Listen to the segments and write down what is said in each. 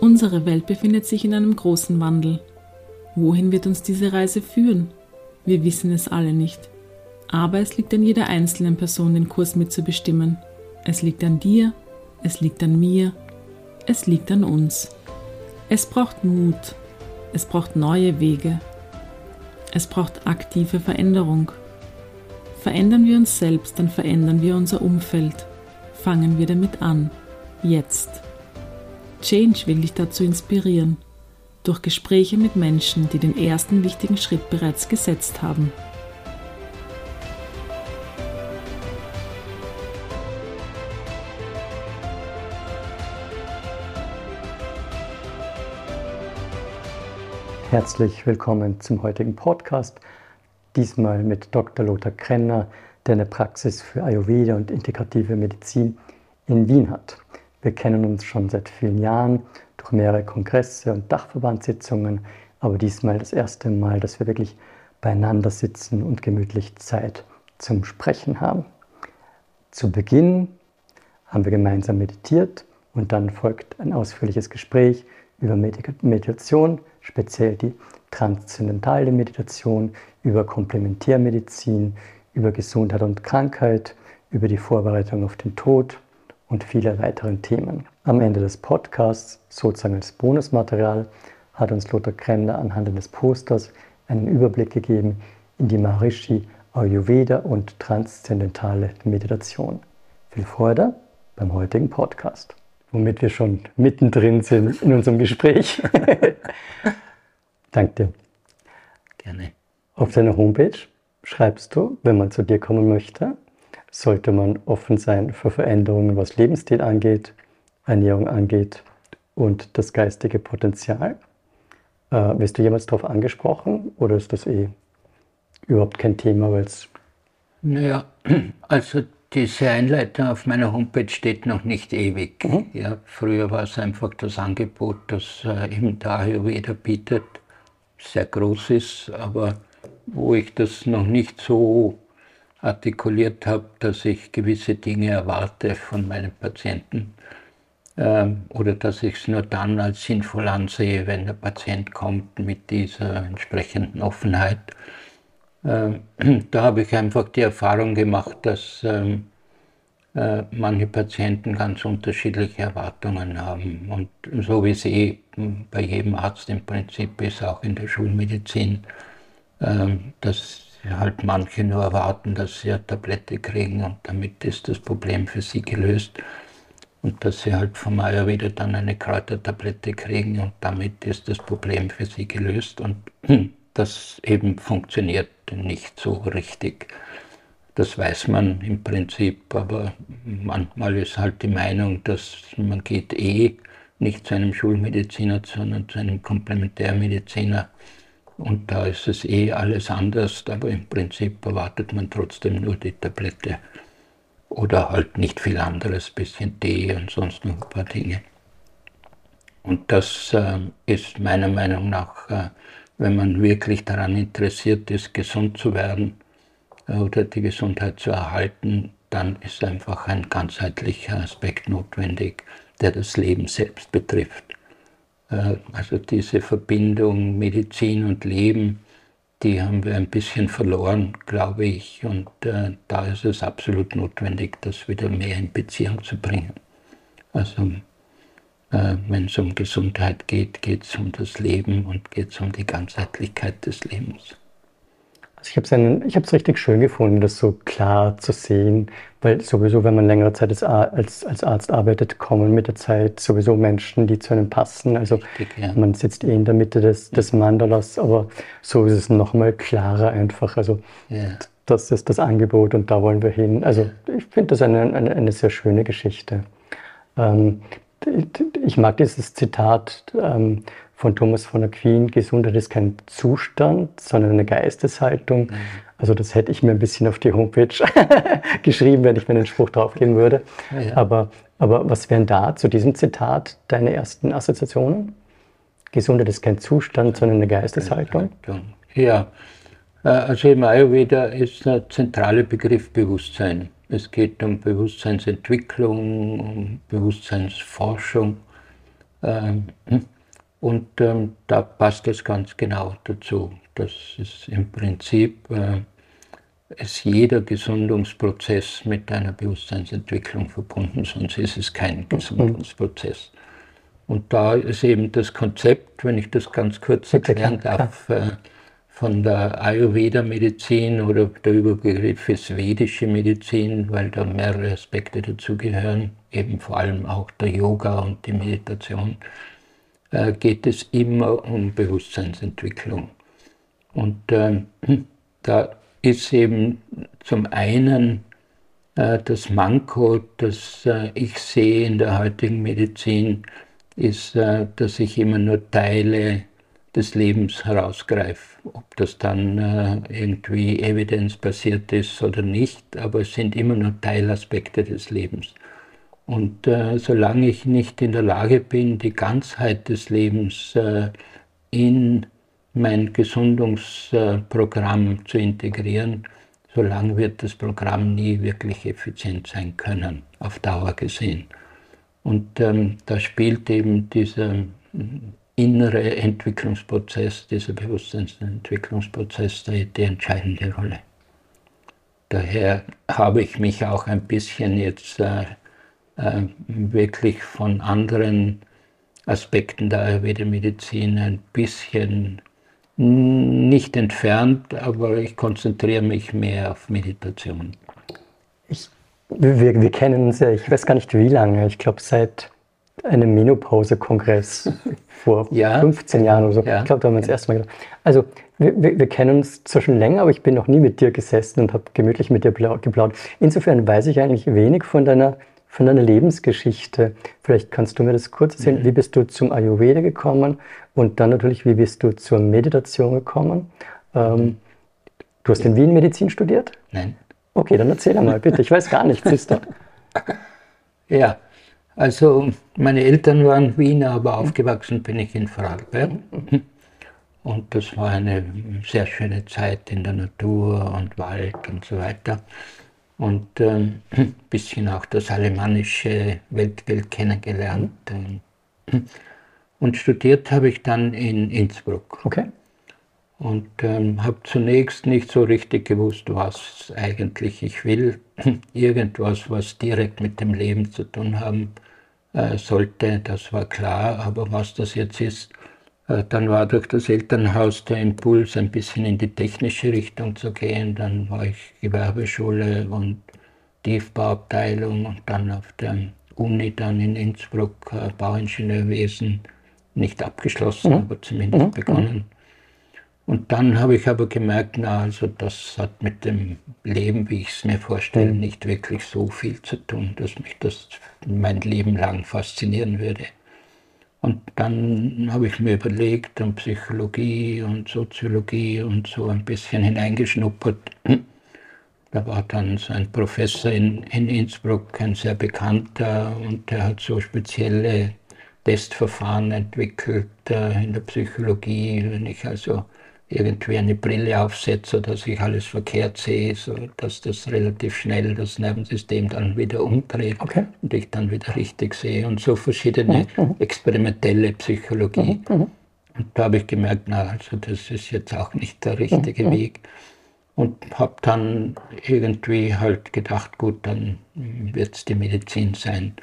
Unsere Welt befindet sich in einem großen Wandel. Wohin wird uns diese Reise führen? Wir wissen es alle nicht. Aber es liegt an jeder einzelnen Person, den Kurs mitzubestimmen. Es liegt an dir, es liegt an mir, es liegt an uns. Es braucht Mut, es braucht neue Wege, es braucht aktive Veränderung. Verändern wir uns selbst, dann verändern wir unser Umfeld. Fangen wir damit an. Jetzt. Change will dich dazu inspirieren. Durch Gespräche mit Menschen, die den ersten wichtigen Schritt bereits gesetzt haben. Herzlich willkommen zum heutigen Podcast. Diesmal mit Dr. Lothar Krenner, der eine Praxis für Ayurveda und integrative Medizin in Wien hat. Wir kennen uns schon seit vielen Jahren durch mehrere Kongresse und Dachverbandssitzungen, aber diesmal das erste Mal, dass wir wirklich beieinander sitzen und gemütlich Zeit zum Sprechen haben. Zu Beginn haben wir gemeinsam meditiert und dann folgt ein ausführliches Gespräch über Meditation, speziell die transzendentale Meditation, über Komplementärmedizin, über Gesundheit und Krankheit, über die Vorbereitung auf den Tod und viele weiteren Themen. Am Ende des Podcasts, sozusagen als Bonusmaterial, hat uns Lothar Kremner anhand eines Posters einen Überblick gegeben in die Maharishi Ayurveda und transzendentale Meditation. Viel Freude beim heutigen Podcast, womit wir schon mittendrin sind in unserem Gespräch. Danke dir. Gerne. Auf deiner Homepage schreibst du, wenn man zu dir kommen möchte, sollte man offen sein für Veränderungen, was Lebensstil angeht, Ernährung angeht und das geistige Potenzial. Äh, wirst du jemals darauf angesprochen oder ist das eh überhaupt kein Thema, weil es. Naja, also diese Einleitung auf meiner Homepage steht noch nicht ewig. Mhm. Ja, früher war es einfach das Angebot, das äh, eben der Ayurveda bietet, sehr groß ist, aber wo ich das noch nicht so artikuliert habe, dass ich gewisse Dinge erwarte von meinen Patienten ähm, oder dass ich es nur dann als sinnvoll ansehe, wenn der Patient kommt mit dieser entsprechenden Offenheit. Ähm, da habe ich einfach die Erfahrung gemacht, dass ähm, äh, manche Patienten ganz unterschiedliche Erwartungen haben. Und so wie es eh bei jedem Arzt im Prinzip ist, auch in der Schulmedizin, ähm, dass halt manche nur erwarten, dass sie eine Tablette kriegen und damit ist das Problem für sie gelöst. Und dass sie halt vom Ayurveda dann eine Kräutertablette kriegen und damit ist das Problem für sie gelöst. Und das eben funktioniert nicht so richtig. Das weiß man im Prinzip, aber manchmal ist halt die Meinung, dass man geht eh nicht zu einem Schulmediziner, sondern zu einem Komplementärmediziner und da ist es eh alles anders, aber im Prinzip erwartet man trotzdem nur die Tablette. Oder halt nicht viel anderes, bisschen Tee und sonst noch ein paar Dinge. Und das äh, ist meiner Meinung nach, äh, wenn man wirklich daran interessiert ist, gesund zu werden äh, oder die Gesundheit zu erhalten, dann ist einfach ein ganzheitlicher Aspekt notwendig, der das Leben selbst betrifft. Äh, also diese Verbindung Medizin und Leben, die haben wir ein bisschen verloren, glaube ich. Und äh, da ist es absolut notwendig, das wieder mehr in Beziehung zu bringen. Also äh, wenn es um Gesundheit geht, geht es um das Leben und geht es um die Ganzheitlichkeit des Lebens. Also ich habe es richtig schön gefunden, das so klar zu sehen, weil sowieso, wenn man längere Zeit als, als, als Arzt arbeitet, kommen mit der Zeit sowieso Menschen, die zu einem passen. Also richtig, ja. man sitzt eh in der Mitte des, des Mandalas, aber so ist es nochmal klarer einfach. Also ja. das ist das Angebot und da wollen wir hin. Also ich finde das eine, eine, eine, sehr schöne Geschichte. Ähm, ich mag dieses Zitat, ähm, von Thomas von Aquin, Gesundheit ist kein Zustand, sondern eine Geisteshaltung. Mhm. Also das hätte ich mir ein bisschen auf die Homepage geschrieben, wenn ich mir den Spruch draufgehen würde. Ja. Aber, aber was wären da zu diesem Zitat deine ersten Assoziationen? Gesundheit ist kein Zustand, sondern eine Geisteshaltung. Ja, äh, also im Ayurveda ist der zentrale Begriff Bewusstsein. Es geht um Bewusstseinsentwicklung, um Bewusstseinsforschung Ähm, und ähm, da passt es ganz genau dazu. Das ist im Prinzip äh, ist jeder Gesundungsprozess mit einer Bewusstseinsentwicklung verbunden, sonst ist es kein Gesundungsprozess. Und da ist eben das Konzept, wenn ich das ganz kurz erklären darf, äh, von der Ayurveda-Medizin oder der Überbegriff ist vedische Medizin, weil da mehrere Aspekte dazugehören, eben vor allem auch der Yoga und die Meditation, äh, geht es immer um Bewusstseinsentwicklung. Und äh, da ist eben zum einen äh, das Manko, das äh, ich sehe in der heutigen Medizin, ist, äh, dass ich immer nur Teile des Lebens herausgreife. Ob das dann äh, irgendwie evidenzbasiert ist oder nicht, aber es sind immer nur Teilaspekte des Lebens. Und äh, solange ich nicht in der Lage bin, die Ganzheit des Lebens äh, in mein Gesundungsprogramm zu integrieren, solange wird das Programm nie wirklich effizient sein können, auf Dauer gesehen. Und ähm, da spielt eben dieser innere Entwicklungsprozess, dieser Bewusstseinsentwicklungsprozess die, die entscheidende Rolle. Daher habe ich mich auch ein bisschen jetzt äh, äh, wirklich von anderen Aspekten der Ayurveda-Medizin ein bisschen nicht entfernt, aber ich konzentriere mich mehr auf Meditation. Ich, wir, wir kennen uns ja, ich weiß gar nicht wie lange, ich glaube seit einem Menopause-Kongress vor ja. 15 Jahren oder so. Ja. Ich glaube, da haben wir uns ja. erstmal gedacht. Also, wir, wir, wir, kennen uns zwar schon länger, aber ich bin noch nie mit dir gesessen und habe gemütlich mit dir geplaudert. Insofern weiß ich eigentlich wenig von deiner, von deiner Lebensgeschichte. Vielleicht kannst du mir das kurz erzählen. Mhm. Wie bist du zum Ayurveda gekommen? Und dann natürlich, wie bist du zur Meditation gekommen? Ähm, du hast in Wien Medizin studiert? Nein. Okay, dann erzähl einmal bitte. Ich weiß gar nichts, siehst du. Ja, also meine Eltern waren Wiener, aber aufgewachsen bin ich in Vorarlberg. Und das war eine sehr schöne Zeit in der Natur und Wald und so weiter. Und ein ähm, bisschen auch das alemannische Weltbild kennengelernt. Und studiert habe ich dann in Innsbruck. Okay. Und ähm, habe zunächst nicht so richtig gewusst, was eigentlich ich will. Irgendwas, was direkt mit dem Leben zu tun haben äh, sollte, das war klar. Aber was das jetzt ist, dann war durch das Elternhaus der Impuls, ein bisschen in die technische Richtung zu gehen. Dann war ich Gewerbeschule und Tiefbauabteilung und dann auf der Uni dann in Innsbruck äh, Bauingenieurwesen nicht abgeschlossen, mhm. aber zumindest mhm. begonnen. Und dann habe ich aber gemerkt, na, also das hat mit dem Leben, wie ich es mir vorstelle, mhm. nicht wirklich so viel zu tun, dass mich das mein Leben lang faszinieren würde. Und dann habe ich mir überlegt, an Psychologie und Soziologie und so ein bisschen hineingeschnuppert. Da war dann so ein Professor in, in Innsbruck, ein sehr bekannter, und der hat so spezielle Testverfahren entwickelt äh, in der Psychologie. Wenn ich also irgendwie eine Brille aufsetze, dass ich alles verkehrt sehe, so dass das relativ schnell das Nervensystem dann wieder umdreht okay. und ich dann wieder richtig sehe und so verschiedene mhm. mhm. experimentelle Psychologie. Mhm. mhm. Und da habe ich gemerkt, na, also das ist jetzt auch nicht der richtige mhm. Weg. Und habe dann irgendwie halt gedacht, gut, dann wird es die Medizin sein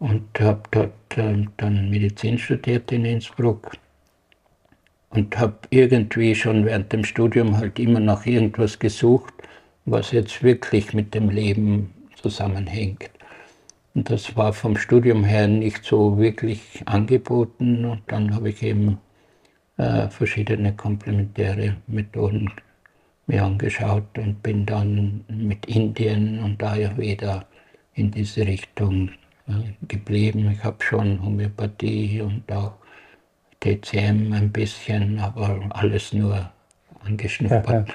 und habe dort äh, dann Medizin studiert in Innsbruck und habe irgendwie schon während dem Studium halt immer nach irgendwas gesucht, was jetzt wirklich mit dem Leben zusammenhängt. Und das war vom Studium her nicht so wirklich angeboten und dann habe ich eben äh, verschiedene komplementäre Methoden mir angeschaut und bin dann mit Indien und Ayurveda in diese Richtung geblieben. Ich habe schon Homöopathie und auch TCM ein bisschen, aber alles nur angeschnuppert. Ja, ja.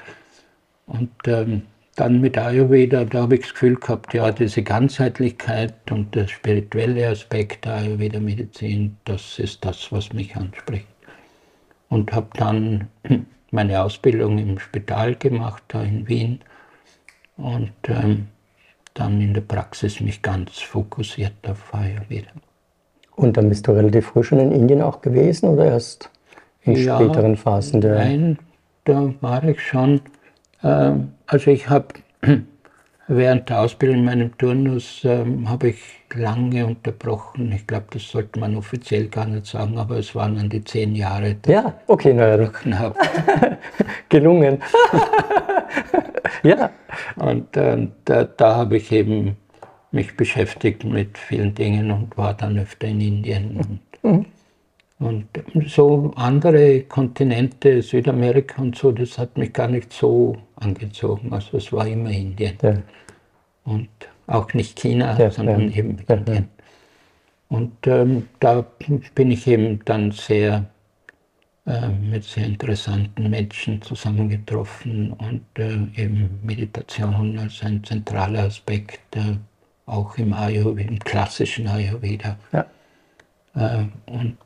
Und ähm, dann mit Ayurveda, da habe ich das Gefühl gehabt, ja, diese Ganzheitlichkeit und der spirituelle Aspekt der Ayurveda-Medizin, das ist das, was mich anspricht. Und habe dann meine Ausbildung im Spital gemacht, da in Wien. Und ähm, dann in der Praxis mich ganz fokussiert auf Ayurveda. Und dann bist du relativ früh schon in Indien auch gewesen oder erst in ja, späteren Phasen der? Nein, da war ich schon. Äh, also ich habe während der Ausbildung in meinem Turnus äh, habe ich lange unterbrochen. Ich glaube, das sollte man offiziell gar nicht sagen, aber es waren dann die zehn Jahre. Ja, okay, naja. Gelungen. ja. Und äh, da, da habe ich eben mich beschäftigt mit vielen Dingen und war dann öfter in Indien. Und, mhm. und so andere Kontinente, Südamerika und so, das hat mich gar nicht so angezogen. Also es war immer Indien. Ja. Und auch nicht China, ja, sondern ja. eben Indien. Und ähm, da bin ich eben dann sehr äh, mit sehr interessanten Menschen zusammengetroffen und äh, eben Meditation als ein zentraler Aspekt äh, auch im Ayurveda, im klassischen Ayurveda. Ja. Äh, und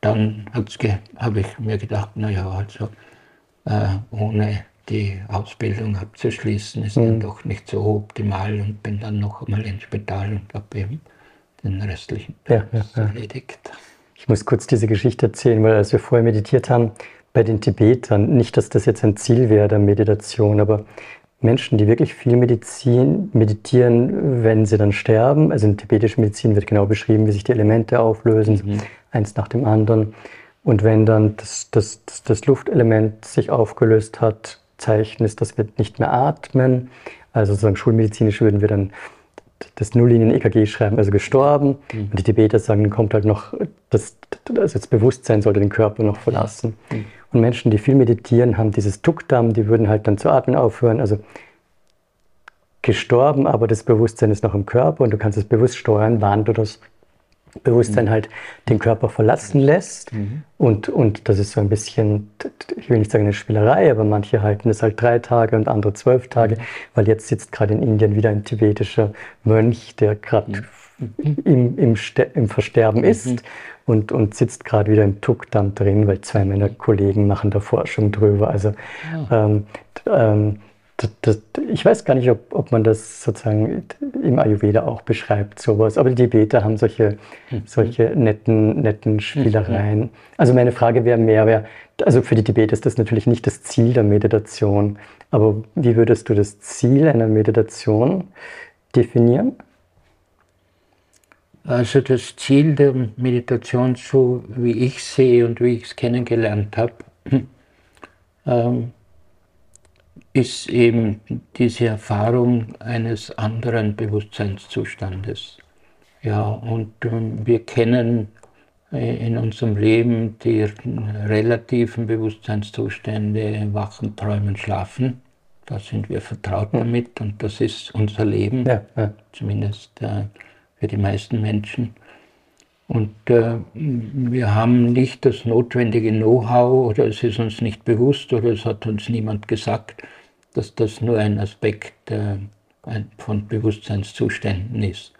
dann habe ich mir gedacht, naja, also äh, ohne die Ausbildung abzuschließen, ist mhm. dann doch nicht so optimal und bin dann noch einmal ins Spital und habe eben den restlichen ja, ja, ja. erledigt. Ich muss kurz diese Geschichte erzählen, weil als wir vorher meditiert haben, bei den Tibetern, nicht, dass das jetzt ein Ziel wäre der Meditation, aber Menschen, die wirklich viel Medizin, meditieren, wenn sie dann sterben. Also in tibetischer Medizin wird genau beschrieben, wie sich die Elemente auflösen, mhm. eins nach dem anderen. Und wenn dann das, das, das, das, Luftelement sich aufgelöst hat, Zeichen ist, dass wir nicht mehr atmen. Also sozusagen schulmedizinisch würden wir dann das Nulllinien-EKG schreiben, also gestorben. Mhm. Und die Tibeter sagen, dann kommt halt noch, das, also das Bewusstsein sollte den Körper noch verlassen. Mhm. Und Menschen, die viel meditieren, haben dieses Tukdam, die würden halt dann zu atmen aufhören. Also gestorben, aber das Bewusstsein ist noch im Körper und du kannst es bewusst steuern, wann du das Bewusstsein mhm. halt den Körper verlassen lässt. Mhm. Und, und das ist so ein bisschen, ich will nicht sagen eine Spielerei, aber manche halten es halt drei Tage und andere zwölf Tage, mhm. weil jetzt sitzt gerade in Indien wieder ein tibetischer Mönch, der gerade mhm. im, im, im, Versterben ist mhm. Und, und sitzt gerade wieder im Tukdam drin, weil zwei meiner Kollegen machen da Forschung drüber. Also ja. ähm, ähm, das, ich weiß gar nicht, ob, ob man das sozusagen im Ayurveda auch beschreibt, sowas. Aber die Tibeter haben solche, mhm. solche netten, netten Spielereien. Mhm. Also meine Frage wäre mehr, wär, also für die Tibeter ist das natürlich nicht das Ziel der Meditation. Aber wie würdest du das Ziel einer Meditation definieren? Also das Ziel der Meditation, so wie ich sehe und wie ich es kennengelernt habe, ähm, ist eben diese Erfahrung eines anderen Bewusstseinszustandes. Ja, und ähm, wir kennen äh, in unserem Leben die relativen Bewusstseinszustände, Wachen, Träumen, Schlafen. Da sind wir vertraut damit und das ist unser Leben, ja, ja. zumindest äh, für die meisten Menschen. Und äh, wir haben nicht das notwendige Know-how oder es ist uns nicht bewusst oder es hat uns niemand gesagt, dass das nur ein Aspekt äh, von Bewusstseinszuständen ist.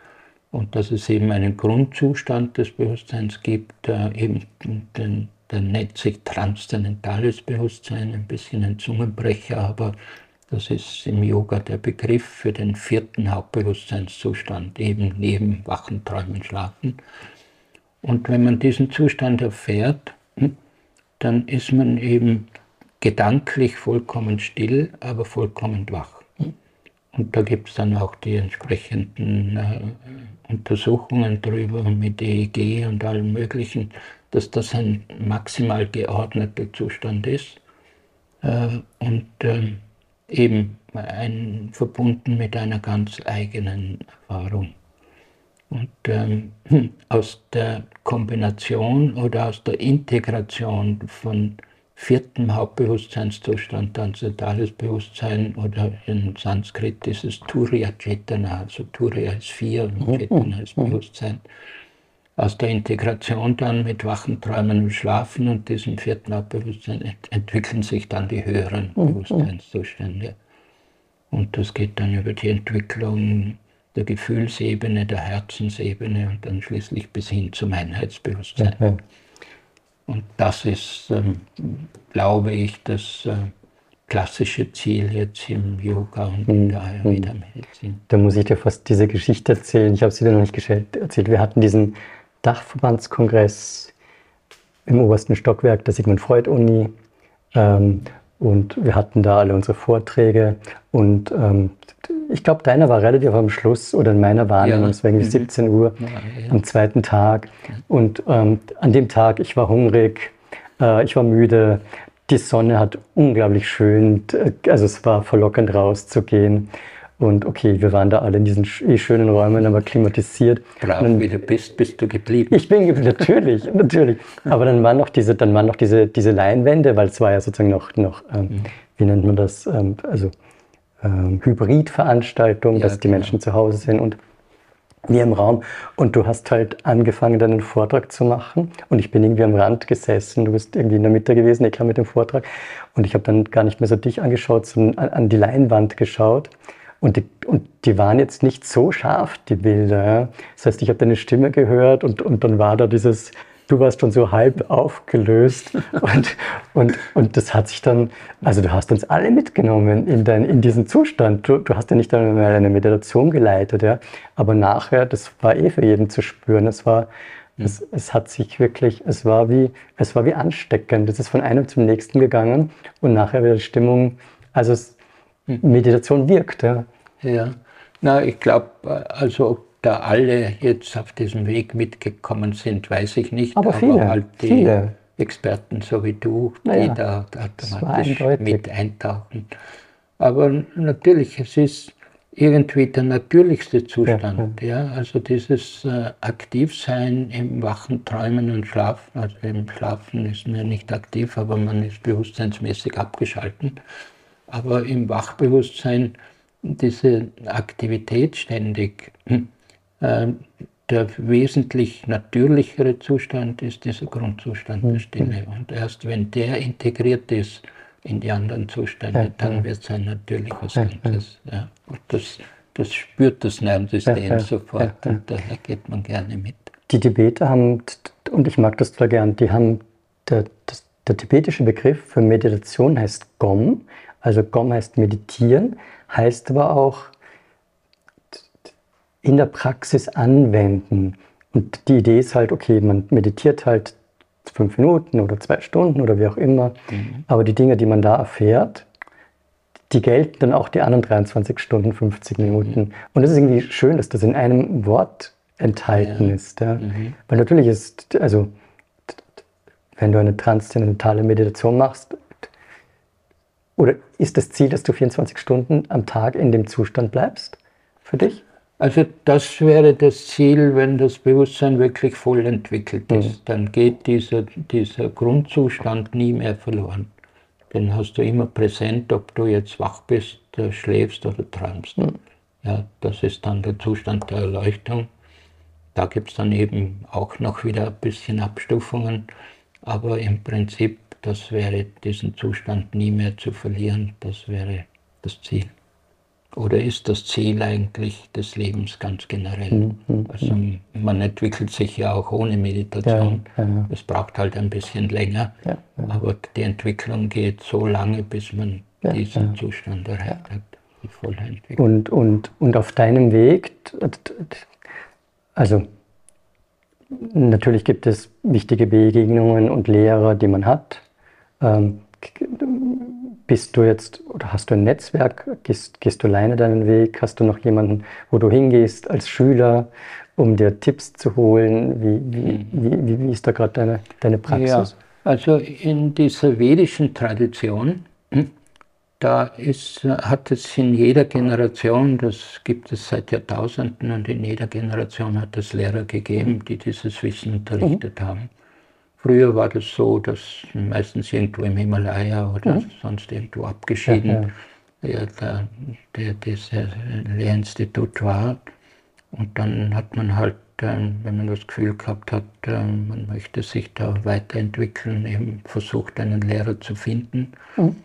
Und dass es eben einen Grundzustand des Bewusstseins gibt, äh, eben den, der nennt sich transzendentales Bewusstsein, ein bisschen ein Zungenbrecher, aber das ist im Yoga der Begriff für den vierten Hauptbewusstseinszustand, eben neben Wachen, Träumen, Schlafen. Und wenn man diesen Zustand erfährt, hm, dann ist man eben gedanklich vollkommen still, aber vollkommen wach. Und da gibt es dann auch die entsprechenden äh, Untersuchungen darüber mit EEG und allem Möglichen, dass das ein maximal geordneter Zustand ist äh, und äh, eben ein, verbunden mit einer ganz eigenen Erfahrung. Und ähm, aus der Kombination oder aus der Integration von vierten Hauptbewusstseinszustand, transzendentales Bewusstsein oder in Sanskrit ist es Turiya Chetana, also Turiya ist vier und mhm. Chetana ist mhm. Bewusstsein. Aus der Integration dann mit Wachen, Träumen und Schlafen und diesem vierten Hauptbewusstsein ent entwickeln sich dann die höheren mhm. Bewusstseinszustände. Und das geht dann über die Entwicklung der Gefühlsebene, der Herzensebene und dann schließlich bis hin zum Einheitsbewusstsein. Mhm. Und das ist, ähm, glaube ich, das äh, klassische Ziel jetzt im Yoga und in der hm, hm. Ayurveda-Medizin. Da muss ich dir fast diese Geschichte erzählen. Ich habe sie dir noch nicht erzählt. Wir hatten diesen Dachverbandskongress im obersten Stockwerk der Sigmund Freud Uni. Ähm, und wir hatten da alle unsere Vorträge. Und ähm, ich glaube, deiner war relativ am Schluss oder in meiner Wahrnehmung, ja. es war irgendwie mhm. 17 Uhr ja, ja. am zweiten Tag. Und ähm, an dem Tag, ich war hungrig, äh, ich war müde. Die Sonne hat unglaublich schön, also es war verlockend rauszugehen. Und okay, wir waren da alle in diesen eh schönen Räumen, aber klimatisiert. Brav, wie du bist, bist du geblieben. Ich bin natürlich, natürlich. Aber dann waren noch diese, dann waren noch diese, diese Leinwände, weil es war ja sozusagen noch, noch ähm, mhm. wie nennt man das, ähm, also ähm, Hybridveranstaltung, ja, dass die genau. Menschen zu Hause sind und wir im Raum. Und du hast halt angefangen, deinen Vortrag zu machen. Und ich bin irgendwie am Rand gesessen. Du bist irgendwie in der Mitte gewesen, ich kam mit dem Vortrag. Und ich habe dann gar nicht mehr so dich angeschaut, sondern an, an die Leinwand geschaut. Und die, und die waren jetzt nicht so scharf, die Bilder. Das heißt, ich habe deine Stimme gehört und, und dann war da dieses, du warst schon so halb aufgelöst. und, und, und das hat sich dann, also du hast uns alle mitgenommen in, dein, in diesen Zustand. Du, du hast ja nicht einmal eine Meditation geleitet, ja. Aber nachher, das war eh für jeden zu spüren. Es war, es, es, hat sich wirklich, es war wie, es war wie ansteckend. Es ist von einem zum nächsten gegangen und nachher wieder die Stimmung, also es, Meditation wirkt. Ja, ja. Na, ich glaube, also ob da alle jetzt auf diesem Weg mitgekommen sind, weiß ich nicht. Aber, viele, halt die viele. Experten, so wie du, naja, die da automatisch mit eintauchen. Aber natürlich, es ist irgendwie der natürlichste Zustand. Ja, ja. Also dieses äh, Aktivsein im Wachen, Träumen und Schlafen. Also im Schlafen ist man ja nicht aktiv, aber man ist bewusstseinsmäßig abgeschalten aber im Wachbewusstsein diese Aktivität ständig. Äh, der wesentlich natürlichere Zustand ist dieser Grundzustand der Stille. Und erst wenn der integriert ist in die anderen Zustände, dann wird es ein natürliches Ganzes. Ja. Und das, das spürt das Nervensystem sofort und daher geht man gerne mit. Die Tibeter haben, und ich mag das total gern, die haben, der, das, der tibetische Begriff für Meditation heißt Gom also Gom heißt meditieren, heißt aber auch in der Praxis anwenden. Und die Idee ist halt, okay, man meditiert halt fünf Minuten oder zwei Stunden oder wie auch immer, mhm. aber die Dinge, die man da erfährt, die gelten dann auch die anderen 23 Stunden, 50 Minuten. Mhm. Und es ist irgendwie schön, dass das in einem Wort enthalten ja. ist. Ja? Mhm. Weil natürlich ist, also wenn du eine transzendentale Meditation machst, oder ist das Ziel, dass du 24 Stunden am Tag in dem Zustand bleibst für dich? Also das wäre das Ziel, wenn das Bewusstsein wirklich voll entwickelt ist. Mhm. Dann geht dieser, dieser Grundzustand nie mehr verloren. Den hast du immer präsent, ob du jetzt wach bist, äh, schläfst oder träumst. Mhm. Ja, das ist dann der Zustand der Erleuchtung. Da gibt es dann eben auch noch wieder ein bisschen Abstufungen, aber im Prinzip das wäre diesen Zustand nie mehr zu verlieren, das wäre das Ziel. Oder ist das Ziel eigentlich des Lebens ganz generell? Mhm. mhm also mhm. man entwickelt sich ja auch ohne Meditation. Ja, ja, ja. Es braucht halt ein bisschen länger, aber die Entwicklung geht so lange, bis man diesen Zustand erreicht hat. Die volle Entwicklung. Und, und, und auf deinem Weg, also natürlich gibt es wichtige Begegnungen und Lehrer, die man hat. Ähm, bist du jetzt oder hast du ein Netzwerk? Gehst, gehst du alleine deinen Weg? Hast du noch jemanden, wo du hingehst als Schüler, um dir Tipps zu holen? Wie, wie, mhm. wie, wie ist da gerade deine, deine Praxis? Ja, also in dieser vedischen Tradition, da ist, hat es in jeder Generation, das gibt es seit Jahrtausenden und in jeder Generation hat es Lehrer gegeben, die dieses Wissen unterrichtet mhm. haben. Früher war das so, dass meistens irgendwo im Himalaya oder mhm. sonst irgendwo abgeschieden ja, ja. Der, der, das Lehrinstitut war. Und dann hat man halt, ähm, wenn man das Gefühl gehabt hat, ähm, man möchte sich da weiterentwickeln, eben versucht, einen Lehrer zu finden. Mhm.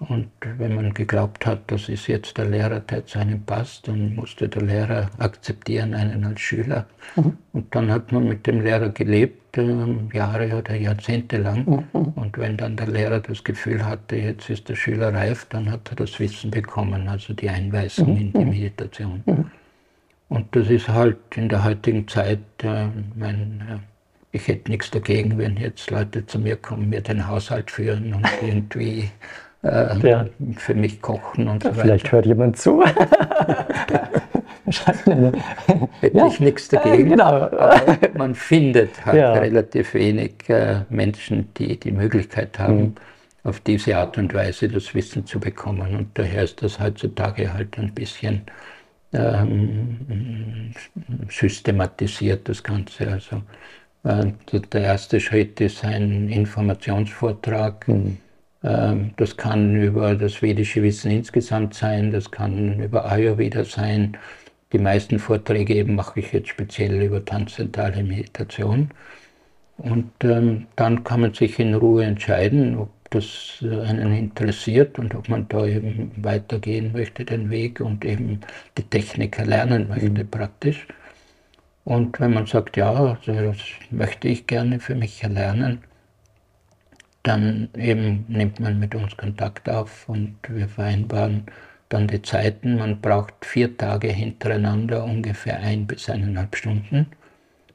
Und wenn man geglaubt hat, das ist jetzt der Lehrer, der zu einem passt, dann musste der Lehrer akzeptieren, einen als Schüler. Mhm. Und dann hat man mit dem Lehrer gelebt, äh, Jahre oder Jahrzehnte lang. Mhm. Und wenn dann der Lehrer das Gefühl hatte, jetzt ist der Schüler reif, dann hat er das Wissen bekommen, also die Einweisung mhm. in die Meditation. Mhm. Und das ist halt in der heutigen Zeit, äh, mein, äh, ich hätte nichts dagegen, wenn jetzt Leute zu mir kommen, mir den Haushalt führen und irgendwie äh, ja. für mich kochen und so weiter. Vielleicht hört jemand zu. Hätte ja. ich nichts dagegen. Genau. Aber man findet halt ja. relativ wenig äh, Menschen, die die Möglichkeit haben, mhm. auf diese Art und Weise das Wissen zu bekommen. Und daher ist das heutzutage halt ein bisschen ähm, systematisiert, das Ganze. Also äh, der erste Schritt ist ein Informationsvortrag. Mhm. Ähm, das kann über das vedische Wissen insgesamt sein, das kann über Ayurveda sein. Die meisten Vorträge eben mache ich jetzt speziell über transzendentale Meditation. Und ähm, dann kann man sich in Ruhe entscheiden, ob das äh, einen interessiert und ob man da eben weitergehen möchte, den Weg und eben die Technik erlernen möchte mhm. praktisch. Und wenn man sagt, ja, also das möchte ich gerne für mich erlernen, dann eben nimmt man mit uns Kontakt auf und wir vereinbaren dann die Zeiten. Man braucht vier Tage hintereinander ungefähr ein bis eineinhalb Stunden,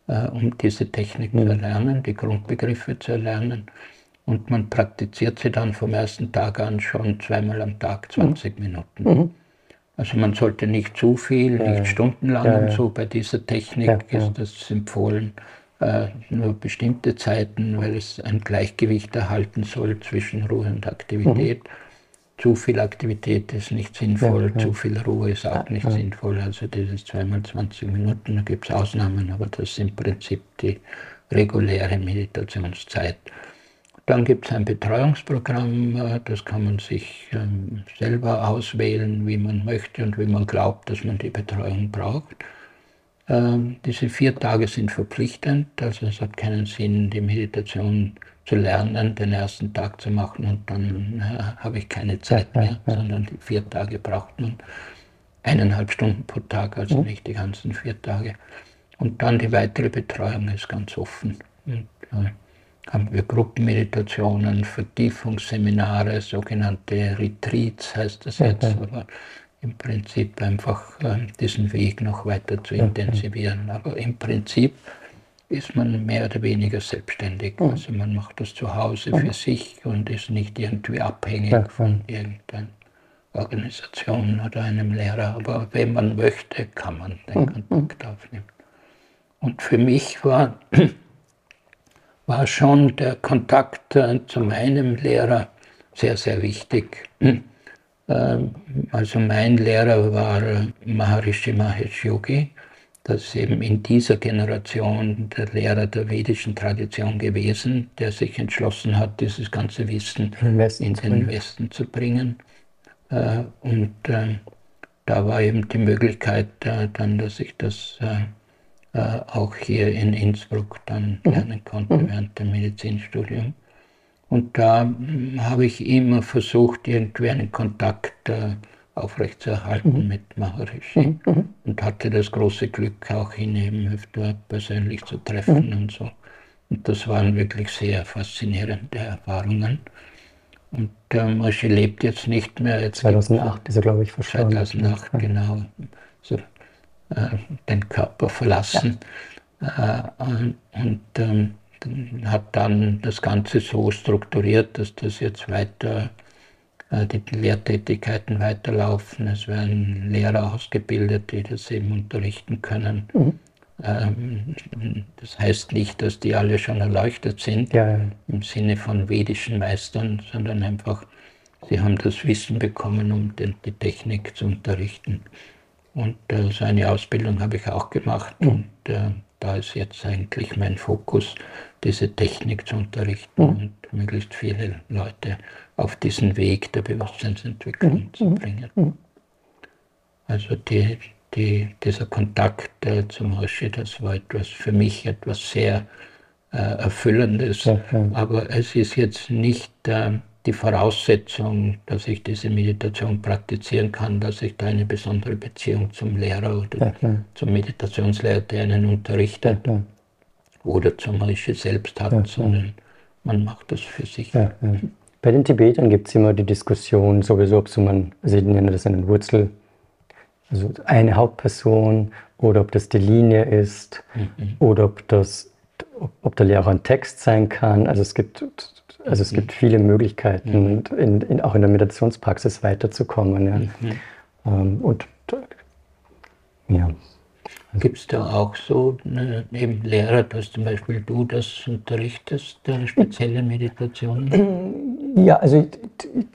äh, um diese Technik mhm. zu erlernen, die Grundbegriffe zu erlernen. Und man praktiziert sie dann vom ersten Tag an schon zweimal am Tag 20 mhm. Minuten. Mhm. Also man sollte nicht zu viel, ja, nicht stundenlang ja, und so. Bei dieser Technik ist das empfohlen, nur bestimmte Zeiten, weil es ein Gleichgewicht erhalten soll zwischen Ruhe und Aktivität. Mhm. Zu viel Aktivität ist nicht sinnvoll, zu viel Ruhe ist auch nicht sinnvoll. Also dieses zweimal 20 Minuten, da gibt es Ausnahmen, aber das ist im Prinzip die reguläre Meditationszeit. Dann gibt es ein Betreuungsprogramm, äh, das kann man sich ähm, selber auswählen, wie man möchte und wie man glaubt, dass man die Betreuung braucht. Ähm, diese vier Tage sind verpflichtend, also es hat keinen Sinn, die Meditation zu lernen, den ersten Tag zu machen und dann äh, habe ich keine Zeit mehr, sondern die vier Tage braucht man eineinhalb Stunden pro Tag, also mhm. nicht die ganzen vier Tage. Und dann die weitere Betreuung ist ganz offen. Und, äh, haben wir Gruppenmeditationen, Vertiefungsseminare, sogenannte Retreats heißt das jetzt, okay. aber im Prinzip einfach äh, diesen Weg noch weiter zu intensivieren. Aber im Prinzip ist man mehr oder weniger selbstständig. Mhm. Also man macht das zu Hause für mhm. sich und ist nicht irgendwie abhängig von irgendeiner Organisation oder einem Lehrer. Aber wenn man möchte, kann man den mhm. Kontakt aufnehmen. Und für mich war war schon der Kontakt äh, zu meinem Lehrer sehr, sehr wichtig. Ähm, also mein Lehrer war äh, Maharishi Mahesh Yogi. Das ist eben in dieser Generation der Lehrer der vedischen Tradition gewesen, der sich entschlossen hat, dieses ganze Wissen in den Westen zu bringen. Äh, und da war eben die Möglichkeit dann, dass ich das äh, auch hier in Innsbruck dann mhm. lernen konnte mhm. während dem Medizinstudium. Und da hm, habe ich immer versucht, irgendwie einen Kontakt äh, aufrechtzuerhalten mhm. mit Maharishi mhm. mhm. und hatte das große Glück, auch ihn eben öfter persönlich zu treffen mhm. und so. Und das waren wirklich sehr faszinierende Erfahrungen. Und äh, Maharishi lebt jetzt nicht mehr. Jetzt 2008 ist er, glaube ich, verstorben. 2008, genau. So äh, den Körper verlassen ja. Äh, und, und ähm, hat dann das Ganze so strukturiert, dass das jetzt weiter äh, die Lehrtätigkeiten weiterlaufen. Es werden Lehrer ausgebildet, die das eben unterrichten können. Mhm. Ähm, das heißt nicht, dass die alle schon erleuchtet sind ja, ja. im Sinne von vedischen Meistern, sondern einfach, sie haben das Wissen bekommen, um die Technik zu unterrichten. Und äh, so eine Ausbildung habe ich auch gemacht. Mhm. Und äh, da ist jetzt eigentlich mein Fokus, diese Technik zu unterrichten mhm. und möglichst viele Leute auf diesen Weg der Bewusstseinsentwicklung mhm. zu bringen. Mhm. Also die, die, dieser Kontakt äh, zum Roshi, das war etwas für mich etwas sehr äh, Erfüllendes. Ja. Aber es ist jetzt nicht ähm, die Voraussetzung, dass ich diese Meditation praktizieren kann, dass ich da eine besondere Beziehung zum Lehrer oder ja, zum Meditationslehrer, der einen unterrichtet, ja, oder zum Rishi selbst hat, ja, sondern man macht das für sich. Bei den Tibetern gibt es immer die Diskussion sowieso, ob so man, also ich nenne das einen Wurzel, also eine Hauptperson oder ob das die Linie ist mhm. oder ob das ob der Lehrer ein Text sein kann. Also es gibt, also es gibt viele Möglichkeiten, mhm. in, in, auch in der Meditationspraxis weiterzukommen. Ja. Mhm. Ähm, und ja. Gibt es da auch so eine, eben Lehrer, dass zum Beispiel du das unterrichtest, eine spezielle Meditation? Ja, also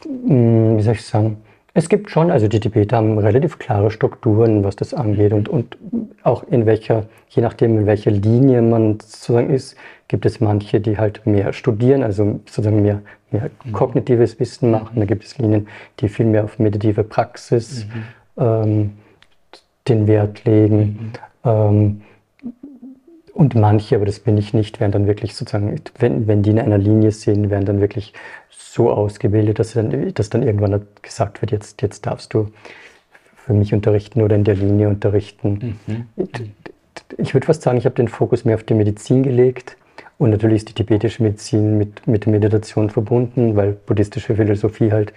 wie soll ich sagen, es gibt schon, also die Tibeter haben relativ klare Strukturen, was das angeht und, und auch in welcher, je nachdem in welcher Linie man sozusagen ist, gibt es manche, die halt mehr studieren, also sozusagen mehr, mehr mhm. kognitives Wissen machen. Da gibt es Linien, die viel mehr auf meditative Praxis mhm. ähm, den Wert legen. Ähm, und manche, aber das bin ich nicht, werden dann wirklich sozusagen, wenn, wenn die in einer Linie sind, werden dann wirklich so ausgebildet, dass dann, dass dann irgendwann gesagt wird, jetzt, jetzt darfst du für mich unterrichten oder in der Linie unterrichten. Mhm. Ich würde fast sagen, ich habe den Fokus mehr auf die Medizin gelegt. Und natürlich ist die tibetische Medizin mit, mit Meditation verbunden, weil buddhistische Philosophie halt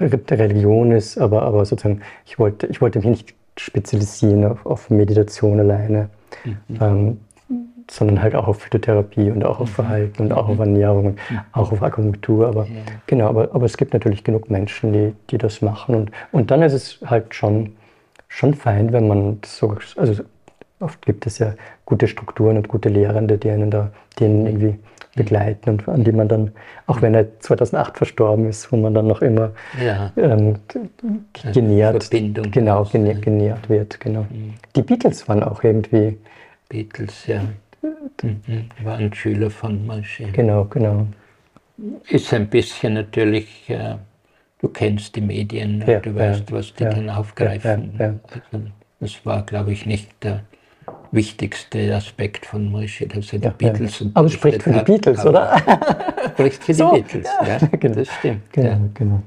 Religion ist. Aber, aber sozusagen, ich wollte, ich wollte mich nicht spezialisieren auf, auf Meditation alleine. Mhm. Ähm, sondern halt auch auf Phytotherapie und auch auf mhm. Verhalten und auch auf mhm. Ernährung und mhm. auch auf Akupunktur. Aber ja. genau, aber, aber es gibt natürlich genug Menschen, die, die das machen. Und, und dann ist es halt schon, schon fein, wenn man so, also oft gibt es ja gute Strukturen und gute Lehrende, die einen da, die einen irgendwie begleiten und an die man dann, auch wenn er 2008 verstorben ist, wo man dann noch immer ja. ähm, genährt, genau, genährt, genährt wird. Genau. Die Beatles waren auch irgendwie Beatles, ja. Mhm. Waren Schüler von Moshe. Genau, genau. Ist ein bisschen natürlich, äh, du kennst die Medien, ja, du weißt, ja, was die ja, dann aufgreifen. Also, das war, glaube ich, nicht der wichtigste Aspekt von Moshe, dass er die Beatles. Aber es spricht für die Beatles, oder? spricht für so, die Beatles, ja. Genau. Das stimmt. Genau, genau.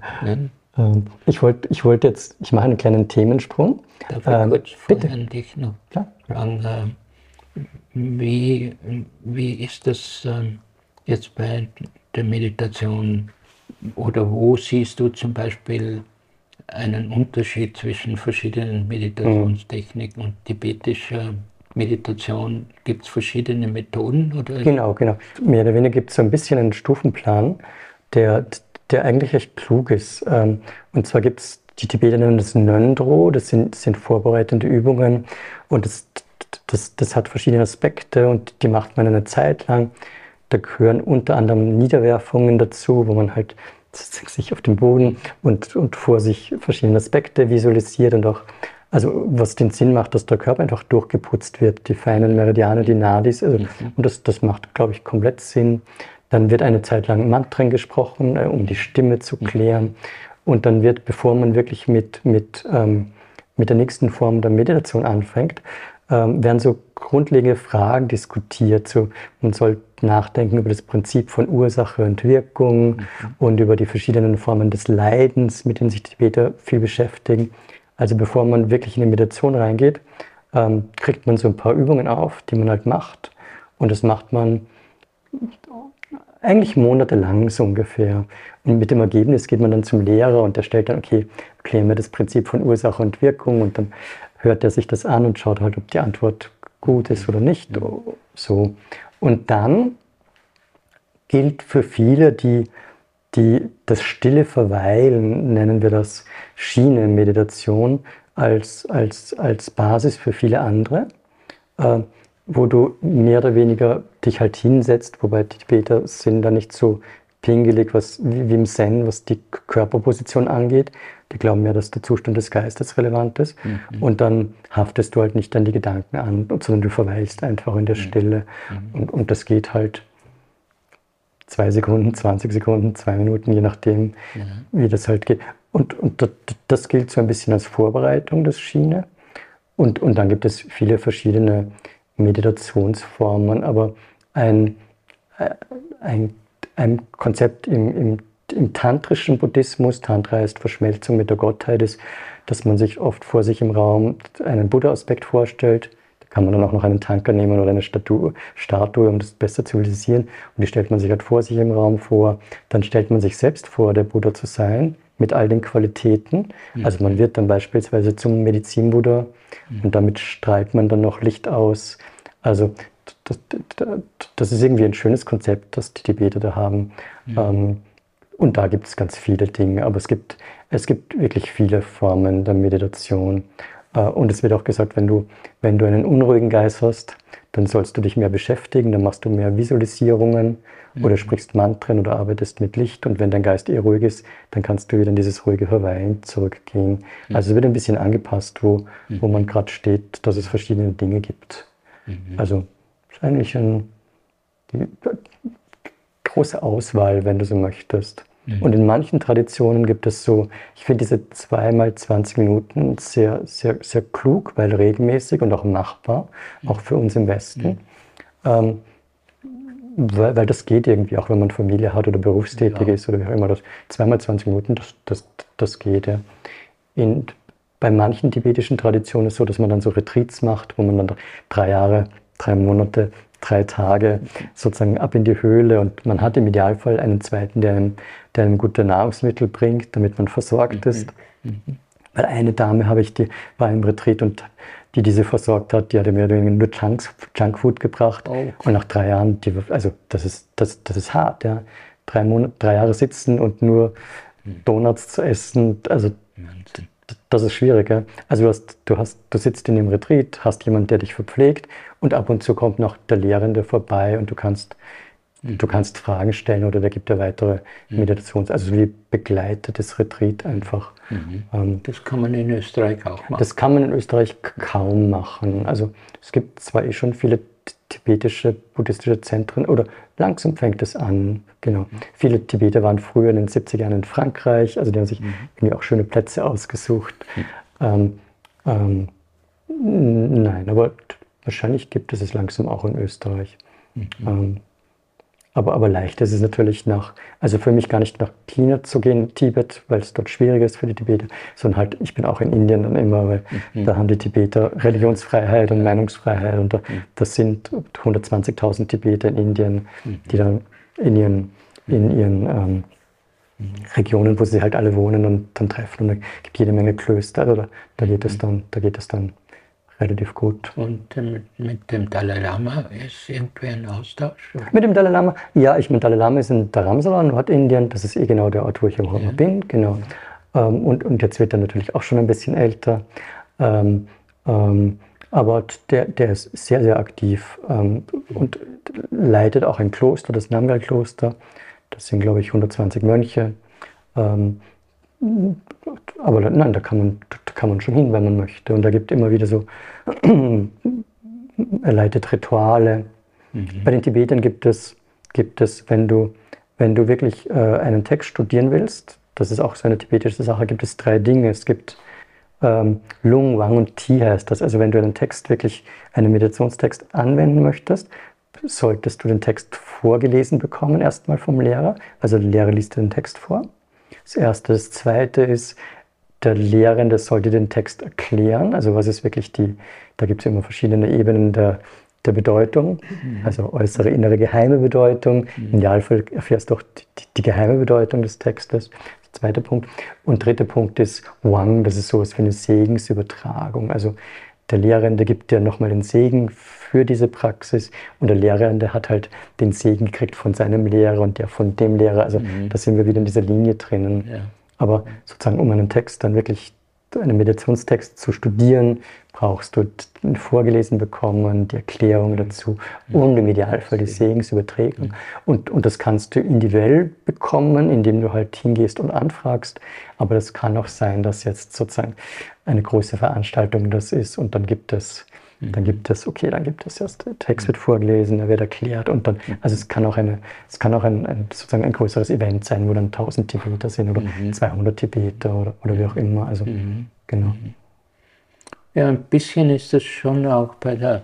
Ähm, ich wollte ich wollt jetzt, ich mache einen kleinen Themensprung. Darf ich ähm, kurz bitte. an dich noch fragen? Äh, wie, wie ist das ähm, jetzt bei der Meditation oder wo siehst du zum Beispiel einen Unterschied zwischen verschiedenen Meditationstechniken und tibetischer Meditation? Gibt es verschiedene Methoden? Oder? Genau, genau. Mehr oder weniger gibt es so ein bisschen einen Stufenplan, der, der eigentlich recht klug ist. Ähm, und zwar gibt es, die Tibeter nennen das Nöndro, das sind, das sind vorbereitende Übungen und das das, das hat verschiedene Aspekte und die macht man eine Zeit lang. Da gehören unter anderem Niederwerfungen dazu, wo man halt sich auf dem Boden und, und vor sich verschiedene Aspekte visualisiert und auch, also was den Sinn macht, dass der Körper einfach durchgeputzt wird, die feinen Meridiane, die Nadis, also, mhm. und das, das macht, glaube ich, komplett Sinn. Dann wird eine Zeit lang Mantren gesprochen, äh, um die Stimme zu mhm. klären. Und dann wird, bevor man wirklich mit, mit, ähm, mit der nächsten Form der Meditation anfängt, ähm, werden so grundlegende Fragen diskutiert. So, man soll nachdenken über das Prinzip von Ursache und Wirkung mhm. und über die verschiedenen Formen des Leidens, mit denen sich die Tibeter viel beschäftigen. Also bevor man wirklich in die Meditation reingeht, ähm, kriegt man so ein paar Übungen auf, die man halt macht. Und das macht man eigentlich monatelang so ungefähr. Und mit dem Ergebnis geht man dann zum Lehrer und der stellt dann, okay, klären wir das Prinzip von Ursache und Wirkung und dann hört er sich das an und schaut halt, ob die Antwort gut ist oder nicht. So. Und dann gilt für viele, die, die das stille Verweilen, nennen wir das Schienenmeditation, als, als, als Basis für viele andere, äh, wo du mehr oder weniger dich halt hinsetzt, wobei die Tibeter sind da nicht so pingelig, was, wie, im Zen, was die Körperposition angeht. Die glauben ja, dass der Zustand des Geistes relevant ist. Mhm. Und dann haftest du halt nicht an die Gedanken an, sondern du verweilst einfach in der mhm. Stille. Mhm. Und, und das geht halt zwei Sekunden, 20 Sekunden, zwei Minuten, je nachdem, wie das halt geht. Und, und das gilt so ein bisschen als Vorbereitung, das Schiene. Und, und dann gibt es viele verschiedene Meditationsformen, aber ein, äh, ein, ein Konzept im, im im tantrischen Buddhismus, Tantra heißt Verschmelzung mit der Gottheit, ist, dass man sich oft vor sich im Raum einen Buddha-Aspekt vorstellt. Kann man dann auch noch einen Tanker nehmen oder eine Statue, Statue, um das besser zu visualisieren. Und die stellt man sich halt vor sich im Raum vor. Dann stellt man sich selbst vor, der Buddha zu sein, mit all den Qualitäten. Mhm. Also man wird dann beispielsweise zum Medizinbuddha mhm. und damit strahlt man dann noch Licht aus. Also das, das, ist irgendwie ein schönes Konzept, das die Tibeter da haben. Mhm. Ähm, und da gibt es ganz viele Dinge, aber es gibt, es gibt wirklich viele Formen der Meditation. Äh, und es wird auch gesagt, wenn du, wenn du einen unruhigen Geist hast, dann sollst du dich mehr beschäftigen, dann machst du mehr Visualisierungen mhm. oder sprichst Mantren oder arbeitest mit Licht. Und wenn dein Geist eher ruhig ist, dann kannst du wieder in dieses ruhige Verweilen zurückgehen. Mhm. Also es wird ein bisschen angepasst, wo, mhm. wo man gerade steht, dass es verschiedene Dinge gibt. Mhm. Also ist eigentlich ein, die, große Auswahl, wenn du so möchtest. Mhm. Und in manchen Traditionen gibt es so, ich finde diese zweimal 20 Minuten sehr, sehr, sehr klug, weil regelmäßig und auch machbar, mhm. auch für uns im Westen. Mhm. Ähm, weil, weil, das geht irgendwie, auch wenn man Familie hat oder berufstätig ja. ist oder wie auch immer. Das, zweimal 20 Minuten, das, das, das geht. Ja. In, bei manchen tibetischen Traditionen ist es so, dass man dann so Retreats macht, wo man dann drei Jahre, drei Monate drei Tage sozusagen ab in die Höhle und man hat im Idealfall einen zweiten, der einem, der einem gute Nahrungsmittel bringt, damit man versorgt mhm. ist. Mhm. Weil eine Dame habe ich, die war im Retreat und die diese versorgt hat, die hatte mir nur Junk, Junkfood gebracht. Oh. Und nach drei Jahren, die, also das ist, das, das ist hart, ja. Drei, Monate, drei Jahre sitzen und nur mhm. Donuts zu essen, also das ist schwierig. Ja? Also du, hast, du, hast, du sitzt in dem Retreat, hast jemanden, der dich verpflegt und ab und zu kommt noch der Lehrende vorbei und du kannst, mhm. du kannst Fragen stellen oder der gibt dir weitere mhm. Meditations-, also wie begleitetes Retreat einfach. Mhm. Ähm, das kann man in Österreich auch machen. Das kann man in Österreich kaum machen. Also es gibt zwar eh schon viele tibetische buddhistische Zentren oder langsam fängt es an. Genau. Mhm. Viele Tibeter waren früher in den 70er Jahren in Frankreich, also die haben sich mhm. irgendwie auch schöne Plätze ausgesucht. Mhm. Ähm, ähm, nein, aber wahrscheinlich gibt es es langsam auch in Österreich. Mhm. Ähm, aber, aber leicht ist es natürlich nach, also für mich gar nicht nach China zu gehen, Tibet, weil es dort schwieriger ist für die Tibeter, sondern halt, ich bin auch in Indien dann immer, weil mhm. da haben die Tibeter Religionsfreiheit und Meinungsfreiheit und da, mhm. das sind 120.000 Tibeter in Indien, mhm. die dann in ihren, in ihren ähm, mhm. Regionen, wo sie halt alle wohnen und dann treffen und da gibt jede Menge Klöster, oder da geht es mhm. dann, da geht es dann relativ gut. Und mit, mit dem Dalai Lama ist irgendwie ein Austausch? Oder? Mit dem Dalai Lama? Ja, ich meine, Dalai Lama ist in Dharamsala, Nordindien. Das ist eh genau der Ort, wo ich auch ja. bin. Genau. Ähm, und, und jetzt wird er natürlich auch schon ein bisschen älter. Ähm, ähm, aber der, der ist sehr, sehr aktiv ähm, und leitet auch ein Kloster, das Namgyal-Kloster. Das sind, glaube ich, 120 Mönche. Ähm, aber nein, da kann, man, da kann man schon hin, wenn man möchte. Und da gibt es immer wieder so, er leitet Rituale. Mhm. Bei den Tibetern gibt es, gibt es wenn, du, wenn du wirklich äh, einen Text studieren willst, das ist auch so eine tibetische Sache, gibt es drei Dinge. Es gibt ähm, Lung, Wang und Ti heißt das. Also wenn du einen Text wirklich, einen Meditationstext anwenden möchtest, solltest du den Text vorgelesen bekommen, erstmal vom Lehrer. Also der Lehrer liest dir den Text vor. Das Erste. Das Zweite ist, der Lehrende sollte den Text erklären. Also was ist wirklich die, da gibt es immer verschiedene Ebenen der, der Bedeutung, mhm. also äußere, innere, geheime Bedeutung. Mhm. Im Idealfall erfährst du auch die, die, geheime Bedeutung des Textes. Zweiter Punkt. Und dritter Punkt ist Wang, das ist sowas wie eine Segensübertragung. Also der Lehrende gibt dir nochmal den Segen für diese Praxis und der Lehrende hat halt den Segen gekriegt von seinem Lehrer und der von dem Lehrer. Also mhm. da sind wir wieder in dieser Linie drinnen. Ja. Aber sozusagen, um einen Text dann wirklich, einen Meditationstext zu studieren, brauchst du vorgelesen bekommen, die Erklärung dazu mhm. und im Idealfall die Segensübertragung. Mhm. Und, und das kannst du individuell bekommen, indem du halt hingehst und anfragst. Aber das kann auch sein, dass jetzt sozusagen eine große Veranstaltung das ist und dann gibt es dann gibt es, okay, dann gibt es erst, der Text wird vorgelesen, er wird erklärt und dann, also es kann auch, eine, es kann auch ein, ein sozusagen ein größeres Event sein, wo dann 1000 Tibeter sind oder mhm. 200 Tibeter oder, oder wie auch immer. Also, mhm. genau. Mhm. Ja, ein bisschen ist das schon auch bei der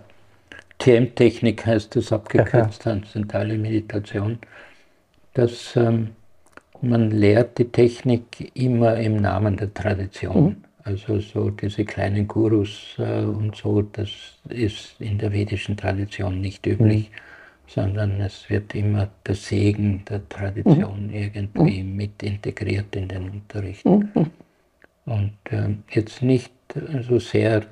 TM-Technik, heißt das abgekürzt, transzendentale Meditation, dass ähm, man lehrt die Technik immer im Namen der Tradition. Mhm. Also so diese kleinen Gurus äh, und so, das ist in der vedischen Tradition nicht üblich, mhm. sondern es wird immer der Segen der Tradition mhm. irgendwie mhm. mit integriert in den Unterricht. Mhm. Und äh, jetzt nicht so sehr,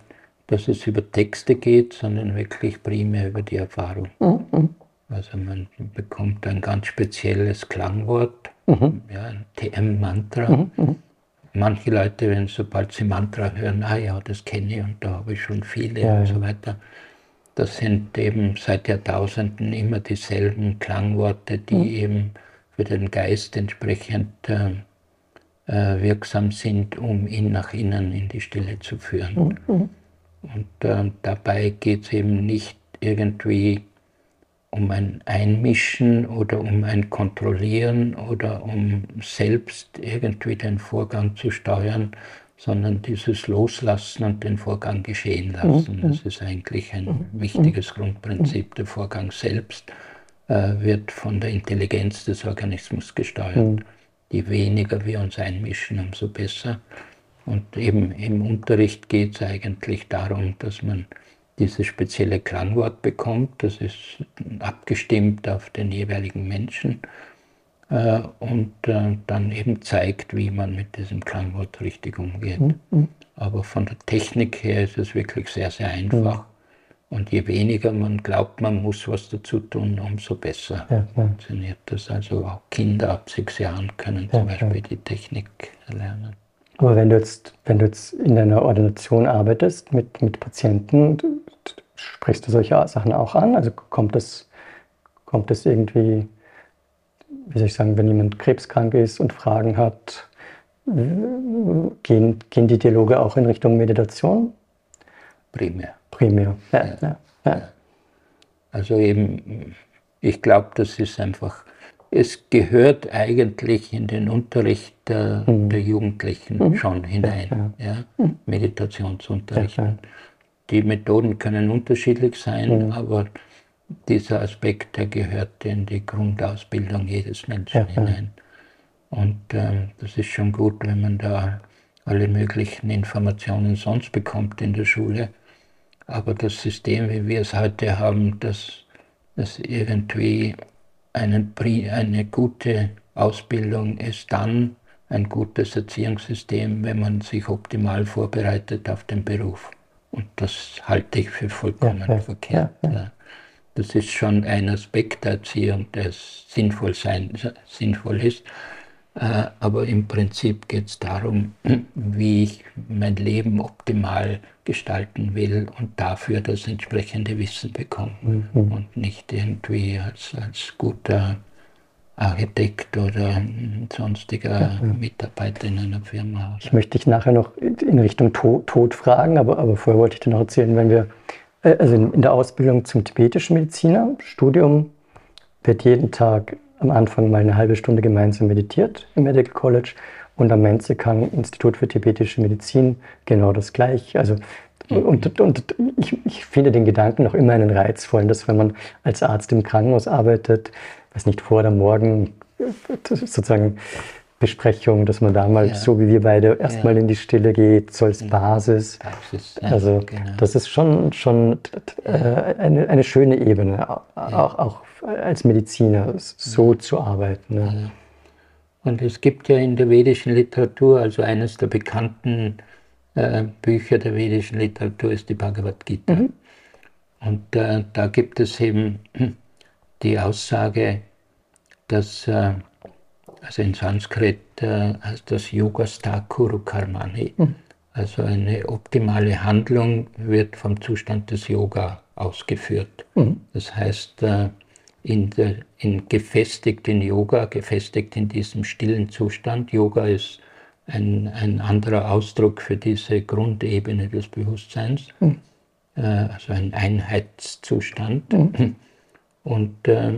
dass es über Texte geht, sondern wirklich primär über die Erfahrung. Mhm. Also man bekommt ein ganz spezielles Klangwort, mhm. ja, ein TM-Mantra. Manche Leute, wenn sobald sie Mantra hören, ah ja, das kenne ich und da habe ich schon viele ja, und so weiter. Das sind eben seit Jahrtausenden immer dieselben Klangworte, die mhm. eben für den Geist entsprechend äh, äh, wirksam sind, um ihn nach innen in die Stille zu führen. Mhm. mhm. Und äh, dabei geht es eben nicht irgendwie um ein Einmischen oder um ein Kontrollieren oder um selbst irgendwie den Vorgang zu steuern, sondern dieses Loslassen und den Vorgang geschehen lassen. Mhm. Das ist eigentlich ein mhm. wichtiges Grundprinzip. Der Vorgang selbst äh, wird von der Intelligenz des Organismus gesteuert. Mhm. Je weniger wir uns einmischen, umso besser. Und eben im Unterricht geht es eigentlich darum, dass man dieses spezielle Klangwort bekommt. Das ist abgestimmt auf den jeweiligen Menschen äh, und äh, dann eben zeigt, wie man mit diesem Klangwort richtig umgeht. Mhm. Aber von der Technik her ist es wirklich sehr, sehr einfach. Mhm. Und je weniger man glaubt, man muss was dazu tun, umso besser ja, ja. funktioniert das. Also auch Kinder ab sechs Jahren können ja, zum Beispiel die Technik lernen. Aber wenn du jetzt, wenn du jetzt in deiner Ordination arbeitest mit, mit Patienten, sprichst du solche Sachen auch an? Also kommt das, kommt das irgendwie, wie soll ich sagen, wenn jemand krebskrank ist und Fragen hat, gehen, gehen die Dialoge auch in Richtung Meditation? Primär. Primär, ja. ja, ja. Also eben, ich glaube, das ist einfach es gehört eigentlich in den Unterricht der, mhm. der Jugendlichen mhm. schon hinein, ja, ja. ja. Mhm. Meditationsunterricht. Die Methoden können unterschiedlich sein, mhm. aber dieser Aspekt, der gehört in die Grundausbildung jedes Menschen hinein. Und ähm, das ist schon gut, wenn man da alle möglichen Informationen sonst bekommt in der Schule. Aber das System, wie wir es heute haben, das, das irgendwie einen, eine gute Ausbildung ist dann ein gutes Erziehungssystem, wenn man sich optimal vorbereitet auf den Beruf. Und das halte ich für vollkommen ja, ja, verkehrt. Ja, das ist schon ein Aspekt der Erziehung, der sinnvoll, sein, sinnvoll ist. Äh, aber im Prinzip geht es darum, wie ich mein Leben optimal gestalten will und dafür das entsprechende Wissen bekomme mhm. und nicht irgendwie als, als guter Architekt oder sonstiger ja. Mitarbeiter in einer Firma. Ich möchte dich nachher noch in Richtung Tod, Tod fragen, aber, aber vorher wollte ich dir noch erzählen, wenn wir, äh, also in, in der Ausbildung zum tibetischen Mediziner, Studium, wird jeden Tag am Anfang mal eine halbe Stunde gemeinsam meditiert im Medical College und am Menzekang Institut für tibetische Medizin genau das gleiche. Also mhm. und, und ich, ich, finde den Gedanken noch immer einen reizvollen, dass wenn man als Arzt im Krankenhaus arbeitet, weiß nicht, vor oder morgen sozusagen Besprechung, dass man da mal, ja. so wie wir beide, erstmal ja. in die Stille geht, so als Basis. Basis ja, also genau. das ist schon, schon äh, eine, eine schöne Ebene, auch, auch als Mediziner so zu arbeiten. Ne? Und es gibt ja in der vedischen Literatur, also eines der bekannten äh, Bücher der vedischen Literatur ist die Bhagavad Gita. Mhm. Und äh, da gibt es eben die Aussage, dass, äh, also in Sanskrit äh, heißt das Yoga Kuru Karmani, mhm. also eine optimale Handlung wird vom Zustand des Yoga ausgeführt. Mhm. Das heißt, äh, in, der, in gefestigt in Yoga, gefestigt in diesem stillen Zustand. Yoga ist ein, ein anderer Ausdruck für diese Grundebene des Bewusstseins, mhm. also ein Einheitszustand. Mhm. Und äh, äh,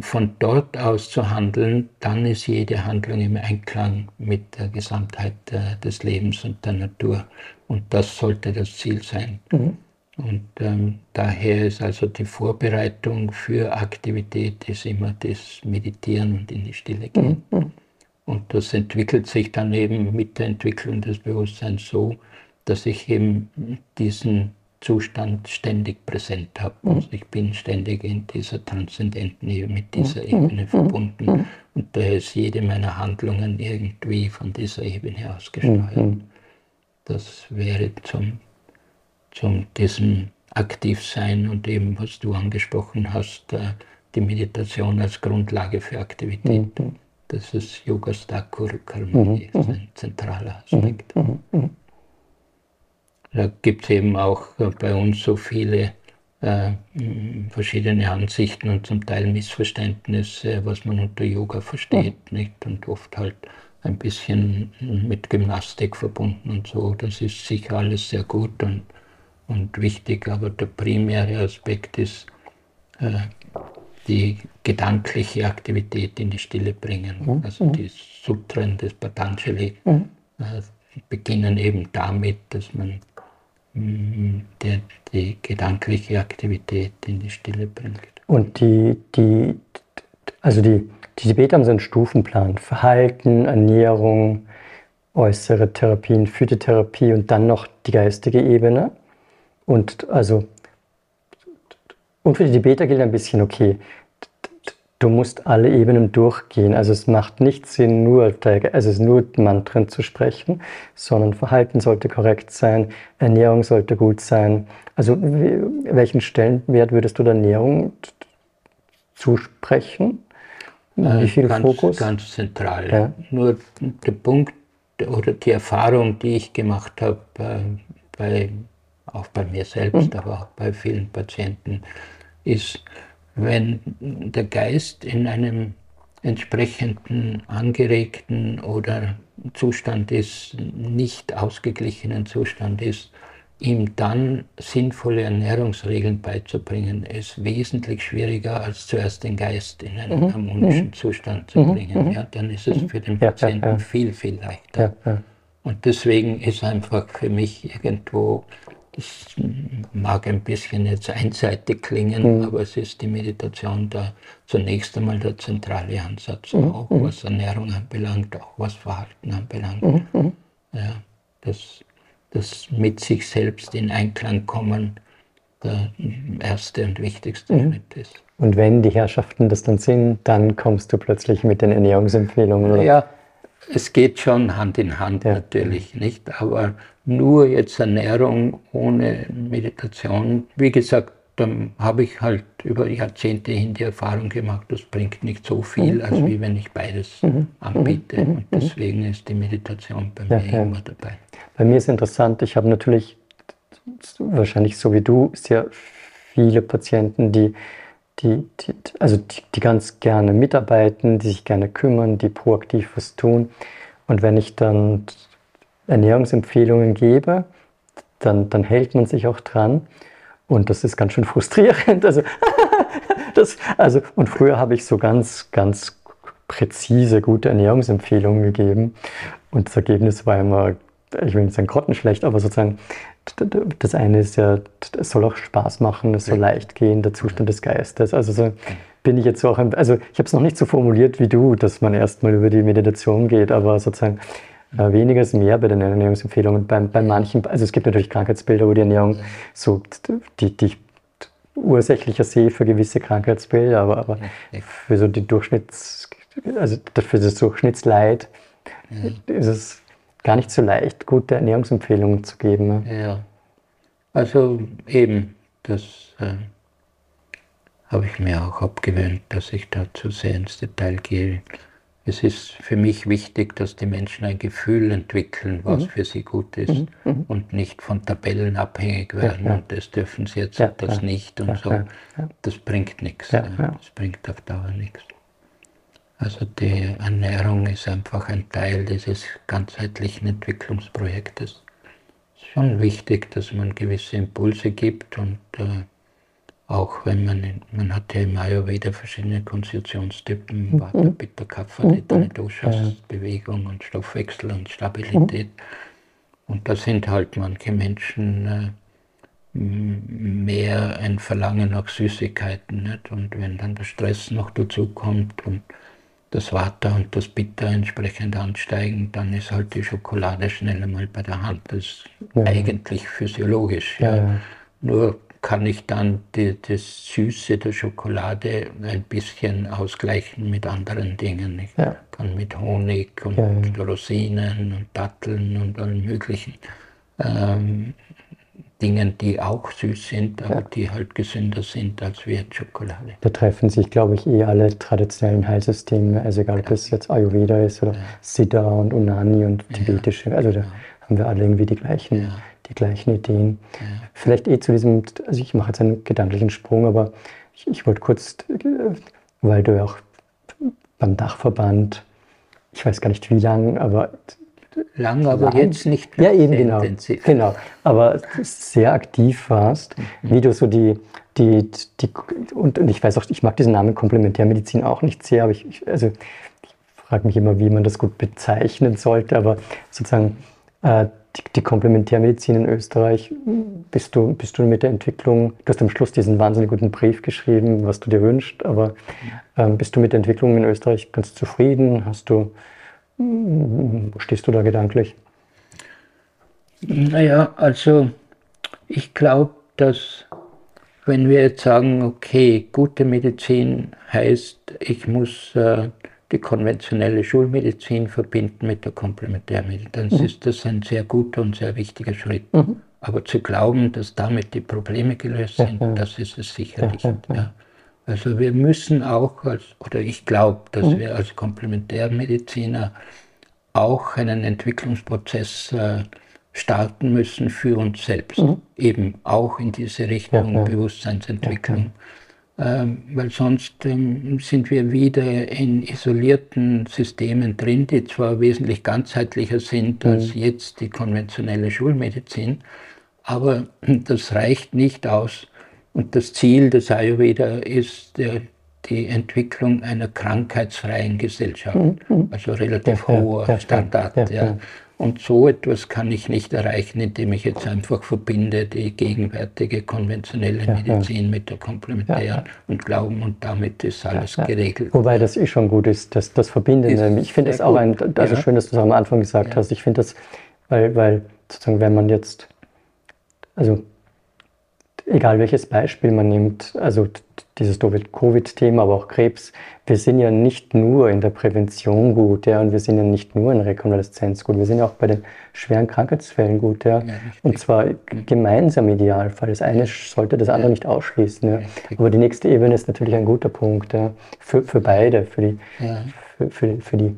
von dort aus zu handeln, dann ist jede Handlung im Einklang mit der Gesamtheit äh, des Lebens und der Natur. Und das sollte das Ziel sein. Mhm. Und ähm, daher ist also die Vorbereitung für Aktivität ist immer das Meditieren und in die Stille gehen. Mhm, mhm. Und das entwickelt sich dann eben mit der Entwicklung des Bewusstseins so, dass ich eben diesen Zustand ständig präsent habe. Mhm. Also ich bin ständig in dieser transzendenten Ebene, mit dieser mhm. Ebene mhm. verbunden. Und daher ist jede meiner Handlungen irgendwie von dieser Ebene ausgesteuert. Das wäre zum, zum diesem Aktivsein und eben, was du angesprochen hast, äh, die Meditation als Grundlage für Aktivität. Das ist Yoga Stakur ist ein zentraler Aspekt. Da gibt es eben auch bei uns so viele äh, verschiedene Ansichten und zum Teil Missverständnisse, was man unter Yoga versteht, mhm. nicht? Und oft halt ein bisschen mit Gymnastik verbunden und so. Das ist sicher alles sehr gut und, und wichtig, aber der primäre Aspekt ist äh, die gedankliche Aktivität in die Stille bringen. Mhm. Also die Sutren des Patanjali mhm. äh, beginnen eben damit, dass man der die gedankliche Aktivität in die Stille bringt. Und die, die, also die, die Tibeter haben so einen Stufenplan. Verhalten, Ernährung, äußere Therapien, Phytotherapie und dann noch die geistige Ebene. Und also und für die Tibeter gilt ein bisschen, okay, du musst alle Ebenen durchgehen. Also es macht nicht Sinn, nur, also nur Mantren zu sprechen, sondern Verhalten sollte korrekt sein, Ernährung sollte gut sein. Also welchen Stellenwert würdest du der Ernährung zusprechen? Wie äh, viel ganz, Fokus? Ganz zentral. Ja. Nur der Punkt oder die Erfahrung, die ich gemacht habe, äh, bei, auch bei mir selbst, mhm. aber auch bei vielen Patienten, ist, wenn der Geist in einem entsprechenden angeregten oder Zustand ist, nicht ausgeglichenen Zustand ist, ihm dann sinnvolle Ernährungsregeln beizubringen, ist wesentlich schwieriger, als zuerst den Geist in einen mhm. harmonischen mhm. Zustand zu mhm. bringen. Mhm. Ja, dann ist es für den Patienten ja, ja, viel, viel leichter. Und deswegen ist einfach für mich irgendwo das mag ein bisschen jetzt einseitig klingen, mhm. aber es ist die Meditation da zunächst einmal der zentrale Ansatz, mhm. auch mhm. was Ernährung anbelangt, auch was Verhalten anbelangt. Mhm. mhm. Ja, dass das mit sich selbst in Einklang kommen der erste und wichtigste mhm. Schritt ist. Und wenn die Herrschaften das dann sind, dann kommst du plötzlich mit den Ernährungsempfehlungen. Oder? Ja, es geht schon Hand in Hand ja. natürlich, nicht? Aber nur jetzt Ernährung ohne Meditation, wie gesagt, dann habe ich halt über Jahrzehnte hin die Erfahrung gemacht, das bringt nicht so viel, als mhm. wie wenn ich beides mhm. anbiete. Mhm. Und deswegen ist die Meditation bei ja, mir ja. immer dabei. Bei mir ist interessant, ich habe natürlich wahrscheinlich so wie du sehr viele Patienten, die die, die, also die, die ganz gerne mitarbeiten, die sich gerne kümmern, die proaktiv was tun. Und wenn ich dann Ernährungsempfehlungen gebe, dann, dann hält man sich auch dran. Und das ist ganz schön frustrierend. Also, das, also, und früher habe ich so ganz, ganz präzise gute Ernährungsempfehlungen gegeben. Und das Ergebnis war immer, ich will nicht sagen grottenschlecht, aber sozusagen das eine ist ja, es soll auch Spaß machen, es soll leicht gehen, der Zustand des Geistes. Also so bin ich jetzt auch, also ich habe es noch nicht so formuliert wie du, dass man erstmal über die Meditation geht, aber sozusagen äh, weniger ist mehr bei den Ernährungsempfehlungen. Bei, bei manchen, also es gibt natürlich Krankheitsbilder, wo die Ernährung so, die, die ich ursächlicher sehe für gewisse Krankheitsbilder, aber, aber für so die Durchschnitts, also für das Durchschnittsleid ist es gar nicht so leicht, gute Ernährungsempfehlungen zu geben. Ne? Ja, also eben, das äh, habe ich mir auch abgewöhnt, dass ich da zu sehr ins Detail gehe. Es ist für mich wichtig, dass die Menschen ein Gefühl entwickeln, was mhm. für sie gut ist mhm. mhm. und nicht von Tabellen abhängig werden ja, ja. und das dürfen sie jetzt ja, das nicht und so. Das bringt nichts. Das bringt auf Dauer nichts. Also die Ernährung ist einfach ein Teil dieses ganzheitlichen Entwicklungsprojektes. Es ist schon wichtig, dass man gewisse Impulse gibt und äh, auch wenn man, in, man hat ja im Ayurveda verschiedene Konstitutionstypen, mhm. Vata, Pitta, Kapha, mhm. Doshas, Bewegung und Stoffwechsel und Stabilität. Und da sind halt manche Menschen äh, mehr ein Verlangen nach Süßigkeiten. Nicht? Und wenn dann der Stress noch dazu kommt und das Water und das Bitter entsprechend ansteigen, dann ist halt die Schokolade schnell einmal bei der Hand. Das ist ja. eigentlich physiologisch. Ja. ja. Nur kann ich dann die, das Süße der Schokolade ein bisschen ausgleichen mit anderen Dingen. Ich kann mit Honig und. Rosinen und Datteln und allen möglichen ähm, Dingen, die auch süß sind, aber die halt gesünder sind als wie Schokolade. Da treffen sich, glaube ich, eh alle traditionellen Heilsysteme, also egal ob das jetzt Ayurveda ist oder Siddha und Unani und tibetische, also da haben wir alle irgendwie die gleichen die gleichen Ideen. Ja. Vielleicht eh zu diesem, also ich mache jetzt einen gedanklichen Sprung, aber ich, ich wollte kurz, weil du ja auch beim Dachverband, ich weiß gar nicht wie lang, aber lang, aber lang, jetzt nicht mehr ja, eben, genau, intensiv. Genau, aber sehr aktiv warst, mhm. wie du so die, die, die und, und, ich weiß auch, ich mag diesen Namen Komplementärmedizin auch nicht sehr, aber ich, ich also ich frage mich immer, wie man das gut bezeichnen sollte, aber sozusagen äh, die, die Komplementärmedizin in Österreich, bist du, bist du mit der Entwicklung, du hast am Schluss diesen wahnsinnig guten Brief geschrieben, was du dir wünschst, aber ähm, bist du mit der Entwicklung in Österreich ganz zufrieden? Hast du, wo stehst du da gedanklich? Naja, also ich glaube, dass wenn wir jetzt sagen, okay, gute Medizin heißt, ich muss äh, die konventionelle Schulmedizin verbinden mit der Komplementärmedizin, dann mhm. ist das ein sehr guter und sehr wichtiger Schritt. Mhm. Aber zu glauben, dass damit die Probleme gelöst sind, das ist es sicher nicht. Ja, also wir müssen auch, als, oder ich glaube, dass mhm. wir als Komplementärmediziner auch einen Entwicklungsprozess äh, starten müssen für uns selbst, mhm. eben auch in diese Richtung Bewusstseinsentwicklung. Ähm, weil sonst ähm, sind wir wieder in isolierten Systemen drin, die zwar wesentlich ganzheitlicher sind mhm. als jetzt die konventionelle Schulmedizin, aber das reicht nicht aus. Und das Ziel des Ayurveda ist die Entwicklung einer krankheitsfreien Gesellschaft, mhm. mhm. also relativ ja, hoher ja, Standard. Ja, ja. Und so etwas kann ich nicht erreichen, indem ich jetzt einfach verbinde die gegenwärtige konventionelle ja, Medizin ja. mit der komplementären ja, und glauben und damit ist alles geregelt. Wobei das eh schon gut ist, dass das Verbindende. Ich finde es auch ein, also schön, dass du es am Anfang gesagt hast. Ich finde das, weil, weil sozusagen, wenn man jetzt, also egal welches Beispiel man nimmt, also dieses Covid-Thema, aber auch Krebs, wir sind ja nicht nur in der Prävention gut, ja, und wir sind ja nicht nur in Rekonvaleszenz gut, wir sind ja auch bei den schweren Krankheitsfällen gut, ja, ja und zwar mhm. gemeinsam Idealfall. Das eine sollte das andere ja. nicht ausschließen, ja. Aber die nächste Ebene ist natürlich ein guter Punkt, ja, für, für beide, für die, für, für, für die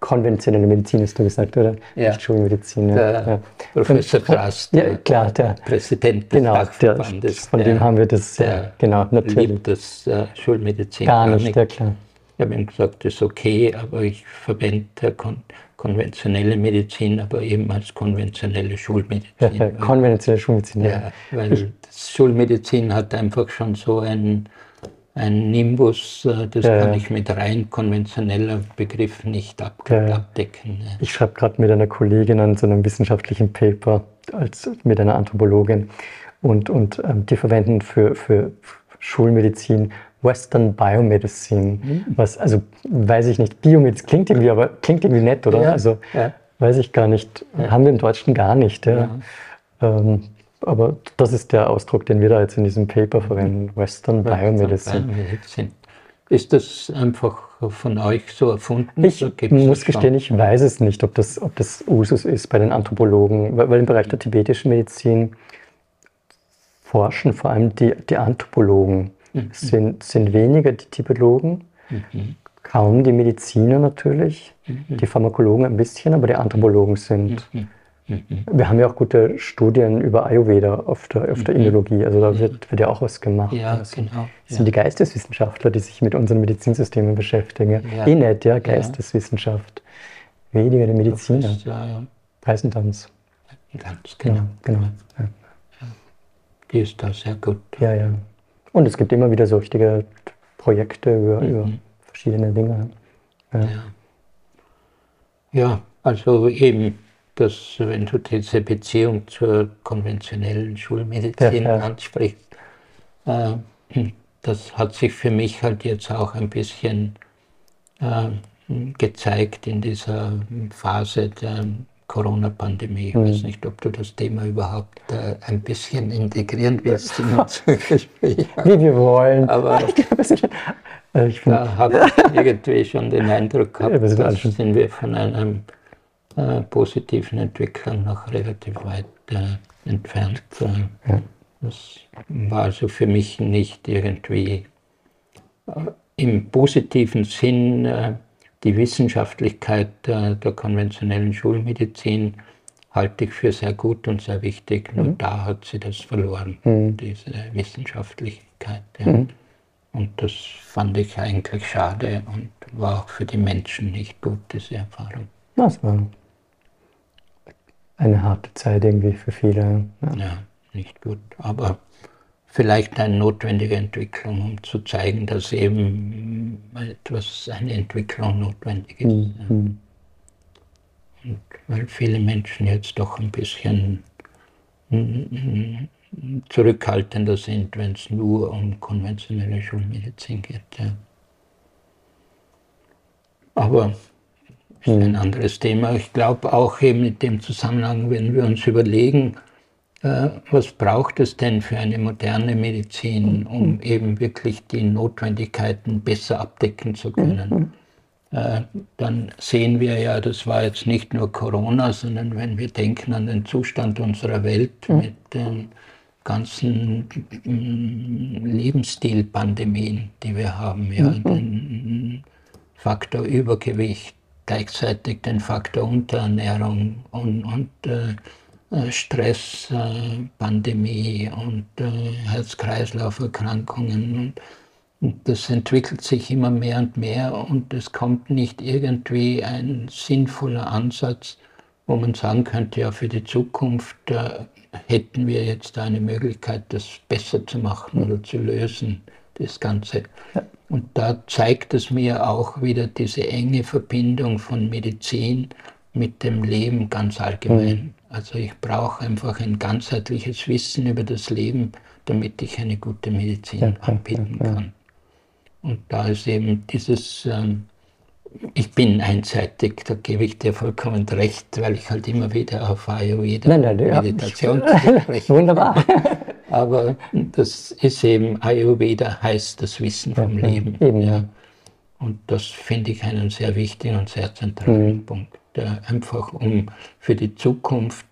konventionelle Medizin, hast du gesagt, oder? Ja. Nicht Schulmedizin. Ja. ja. Professor Krast, ja, klar, der Präsident des genau, der, Von dem haben wir das, der genau, natürlich. Liebt das uh, Schulmedizin gar nicht. Gar nicht. Ja, klar. Ich habe ihm gesagt, das ist okay, aber ich verwende kon konventionelle Medizin, aber eben als konventionelle Schulmedizin. Ja, ja, konventionelle Schulmedizin, ja. ja weil Schulmedizin hat einfach schon so ein ein Nimbus, äh, das ja, kann ich mit rein konventioneller Begriff nicht ab ja, abdecken. Ich schreibe gerade mit einer Kollegin an so einem wissenschaftlichen Paper als, mit einer Anthropologin und, und ähm, die verwenden für, für Schulmedizin Western Biomedicine, mhm. was, also weiß ich nicht, Biomedizin klingt irgendwie, aber klingt irgendwie nett, oder? Ja, also weiß ich gar nicht, haben wir im Deutschen gar nicht. Ähm, aber das ist der Ausdruck, den wir da jetzt in diesem Paper verwenden, Western Biomedicine. Biomedicine. Ist das einfach von euch so erfunden? Ich muss gestehen, ich weiß es nicht, ob das, ob das Usus ist bei den Anthropologen, weil, weil im Bereich der tibetischen Medizin forschen vor allem die, die Anthropologen. Mhm. Sind, sind weniger die Tibetologen, mhm. kaum die Mediziner natürlich, mhm. die Pharmakologen ein bisschen, aber die Anthropologen sind mhm. Mhm. Wir haben ja auch gute Studien über Ayurveda auf der, auf der mhm. Immunologie. Also da wird, wird, ja auch was gemacht. Ja, das sind, genau. Das sind die Geisteswissenschaftler, die sich mit unseren Medizinsystemen beschäftigen. Ja. Eh nicht, ja, Geisteswissenschaft. Weniger die Mediziner. Ja, ja. Preisentanz. Ganz genau. genau. Ja. Die ist da sehr gut. Ja, ja. Und es gibt immer wieder so richtige Projekte über, mhm. über verschiedene Dinge. Ja. ja, also eben dass wenn du diese Beziehung zur konventionellen Schulmedizin ja, ja. ansprichst, äh, das hat sich für mich halt jetzt auch ein bisschen äh, gezeigt in dieser Phase der Corona-Pandemie. Ich weiß nicht, ob du das Thema überhaupt äh, ein bisschen integrieren willst in unser Gespräch. Wie wir wollen. Aber Äh, ich da habe ich irgendwie schon den Eindruck gehabt, Ja, sind sind wir von einer äh, positiven Entwicklung noch relativ weit äh, entfernt. Ja. Das war also für mich nicht irgendwie äh, im positiven Sinn äh, die Wissenschaftlichkeit der konventionellen Schulmedizin halte ich für sehr gut und sehr wichtig. Nur da hat sie das verloren, diese Wissenschaftlichkeit. Ja. Und das fand ich eigentlich schade und war auch für die Menschen nicht gut, diese Erfahrung. das war eine harte Zeit irgendwie für viele. Ja. Ja, nicht gut. Aber vielleicht eine notwendige Entwicklung, um zu zeigen, dass eben etwas, eine Entwicklung notwendig ist. Ja. Und weil viele Menschen jetzt doch ein bisschen zurückhaltender sind, wenn es nur um konventionelle Schulmedizin geht. Ja. Aber ist ein anderes Thema. Ich glaube auch eben in dem Zusammenhang, wenn wir uns überlegen, äh, was braucht es denn für eine moderne Medizin, um eben wirklich die Notwendigkeiten besser abdecken zu können? Äh, dann sehen wir ja, das war jetzt nicht nur Corona, sondern wenn wir denken an den Zustand unserer Welt mit den ganzen mm, Lebensstilpandemien, die wir haben, ja, den Faktor Übergewicht, gleichzeitig den Faktor Unterernährung und, und äh, äh, Stress, äh, Pandemie und äh, Herz-Kreislauf-Erkrankungen. Und, und das entwickelt sich immer mehr und mehr und es kommt nicht irgendwie ein sinnvoller Ansatz, wo man sagen könnte, ja, für die Zukunft äh, hätten wir jetzt eine Möglichkeit, das besser zu machen oder zu lösen, das Ganze. Und da zeigt es mir auch wieder diese enge Verbindung von Medizin mit dem Leben ganz allgemein. Also ich brauche einfach ein ganzheitliches Wissen über das Leben, damit ich eine gute Medizin anbieten kann. Und da ist eben dieses, ähm, ich bin einseitig, da gebe ich dir vollkommen recht, weil ich halt immer wieder auf Ayurveda Nein, nein, ja. Meditation spreche. Wunderbar. Aber das ist eben, Ayurveda heißt das Wissen vom Ja, Leben. eben, ja. Und das finde ich einen sehr wichtigen und sehr zentralen Mhm. Punkt. Der einfach um für die Zukunft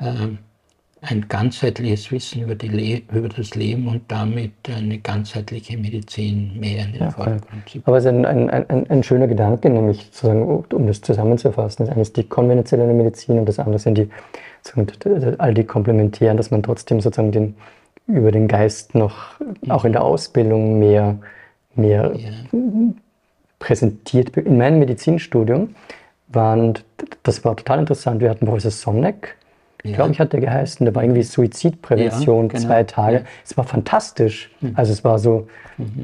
ähm, ein ganzheitliches Wissen über, über das Leben und damit eine ganzheitliche Medizin mehr in den Ja, Vordergrund zu bringen. Aber es ist ein, ein, ein, ein schöner Gedanke, nämlich sozusagen, um das zusammenzufassen. Das eine ist die konventionelle Medizin und das andere sind die, all die komplementären, dass man trotzdem sozusagen den, über den Geist noch auch in der Ausbildung mehr, mehr Ja. präsentiert. In meinem Medizinstudium waren, das war total interessant, wir hatten Professor Somnek, Ja. glaube ich, hat der geheißen, der war irgendwie Suizidprävention, Ja, genau. zwei Tage. Mhm. Es war fantastisch. Also es war so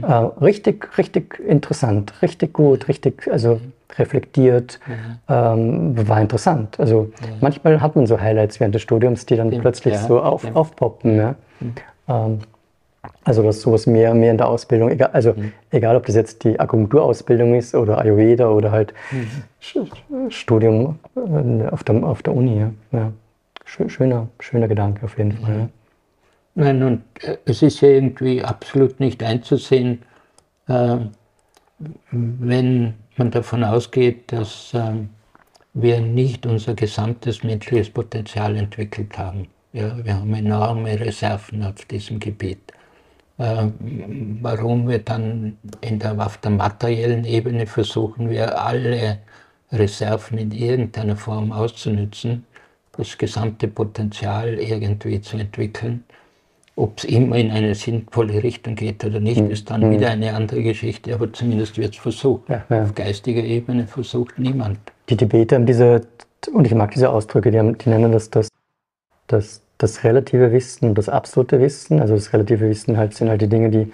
äh, richtig, richtig interessant, richtig gut, richtig, also reflektiert, ähm, war interessant. Also manchmal hat man so Highlights während des Studiums, die dann plötzlich so auf, aufpoppen. Ja. Ähm, also dass sowas mehr, mehr in der Ausbildung, egal, also egal ob das jetzt die Akupunkturausbildung ist oder Ayurveda oder halt Sch- Studium äh, auf der, auf der Uni. Ja. Ja. Schö- Schöner, schöner Gedanke auf jeden Fall. Ja. Nein, und äh, es ist ja irgendwie absolut nicht einzusehen, äh, wenn man davon ausgeht, dass äh, wir nicht unser gesamtes menschliches Potenzial entwickelt haben. Ja, wir haben enorme Reserven auf diesem Gebiet. Äh, warum wir dann der, auf der materiellen Ebene versuchen, wir alle Reserven in irgendeiner Form auszunützen, das gesamte Potenzial irgendwie zu entwickeln. Ob es immer in eine sinnvolle Richtung geht oder nicht, ist dann wieder eine andere Geschichte, aber zumindest wird es versucht. Ja, ja. Auf geistiger Ebene versucht niemand. Die Tibeter haben diese, und ich mag diese Ausdrücke, die, haben, die nennen das das, das das relative Wissen und das absolute Wissen. Also das relative Wissen halt sind halt die Dinge, die,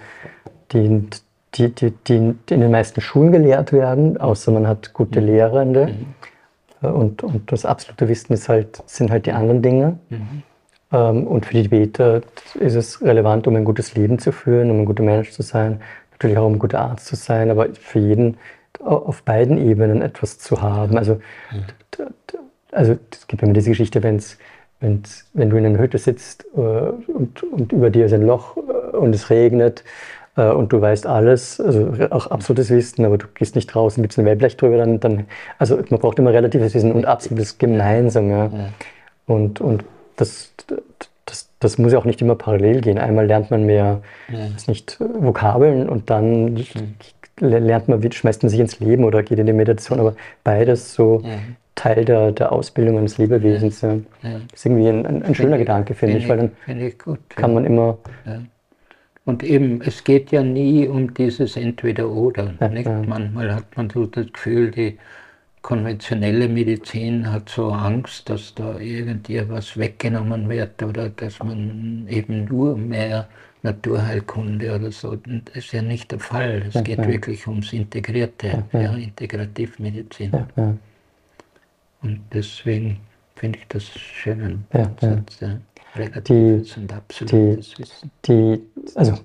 die, die, die, die in den meisten Schulen gelehrt werden, außer man hat gute Lehrende. Und, und das absolute Wissen ist halt, sind halt die anderen Dinge. Ähm, Und für die Tibeter ist es relevant, um ein gutes Leben zu führen, um ein guter Mensch zu sein, natürlich auch um ein guter Arzt zu sein, aber für jeden auf beiden Ebenen etwas zu haben. Also also es gibt immer diese Geschichte, wenn's, wenn's, wenn du in einer Hütte sitzt äh, und, und über dir ist ein Loch äh, und es regnet äh, und du weißt alles, also auch absolutes Wissen, aber du gehst nicht raus und gibst ein Wellblech drüber, dann, dann, also man braucht immer relatives Wissen und absolutes Gemeinsam. Ja. ja. Und, und das, das, das muss ja auch nicht immer parallel gehen. Einmal lernt man mehr, ja. nicht, Vokabeln und dann mhm. lernt man, schmeißt man sich ins Leben oder geht in die Meditation, aber beides so. Teil der, der Ausbildung eines Lebewesens. Ja. Ja. Das ist irgendwie ein, ein, ein schöner ich, Gedanke, finde ich, weil dann ich gut, kann man immer. Und eben, es geht ja nie um dieses Entweder-Oder. Manchmal hat man so das Gefühl, die konventionelle Medizin hat so Angst, dass da irgendwie was weggenommen wird oder dass man eben nur mehr Naturheilkunde oder so. Das ist ja nicht der Fall. Es geht wirklich ums Integrierte, ja Integrativmedizin. Und deswegen finde ich das schön. Ja, Satz, ja. Relatives und absolutes die, Wissen. Die, also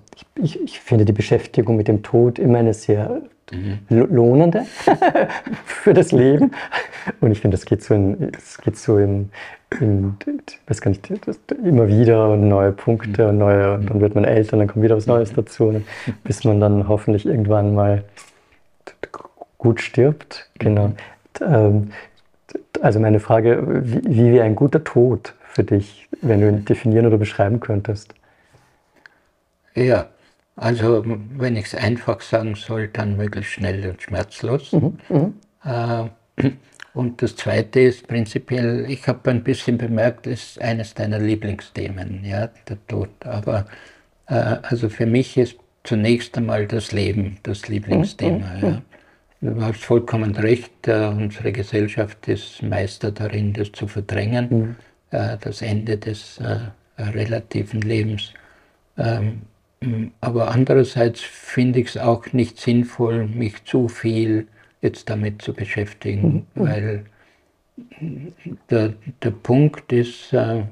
ich, ich finde die Beschäftigung mit dem Tod immer eine sehr mhm. lohnende für das Leben. Und ich finde, das geht so, in, das geht so in, in weiß gar nicht, immer wieder neue Punkte mhm. und neue, dann wird man älter und dann kommt wieder was Neues mhm. dazu, bis man dann hoffentlich irgendwann mal gut stirbt. Genau. Ähm, also meine Frage, wie, wie wäre ein guter Tod für dich, wenn du ihn definieren oder beschreiben könntest? Ja, also wenn ich es einfach sagen soll, dann möglichst schnell und schmerzlos. Mhm, mhm. Äh, und das Zweite ist prinzipiell, ich habe ein bisschen bemerkt, ist eines deiner Lieblingsthemen, ja, der Tod. Aber äh, also für mich ist zunächst einmal das Leben das Lieblingsthema. Mhm, ja. Du hast vollkommen recht, äh, unsere Gesellschaft ist Meister darin, das zu verdrängen, mhm. äh, das Ende des äh, relativen Lebens. Ähm, aber andererseits finde ich es auch nicht sinnvoll, mich zu viel jetzt damit zu beschäftigen, mhm. weil der, der Punkt ist äh,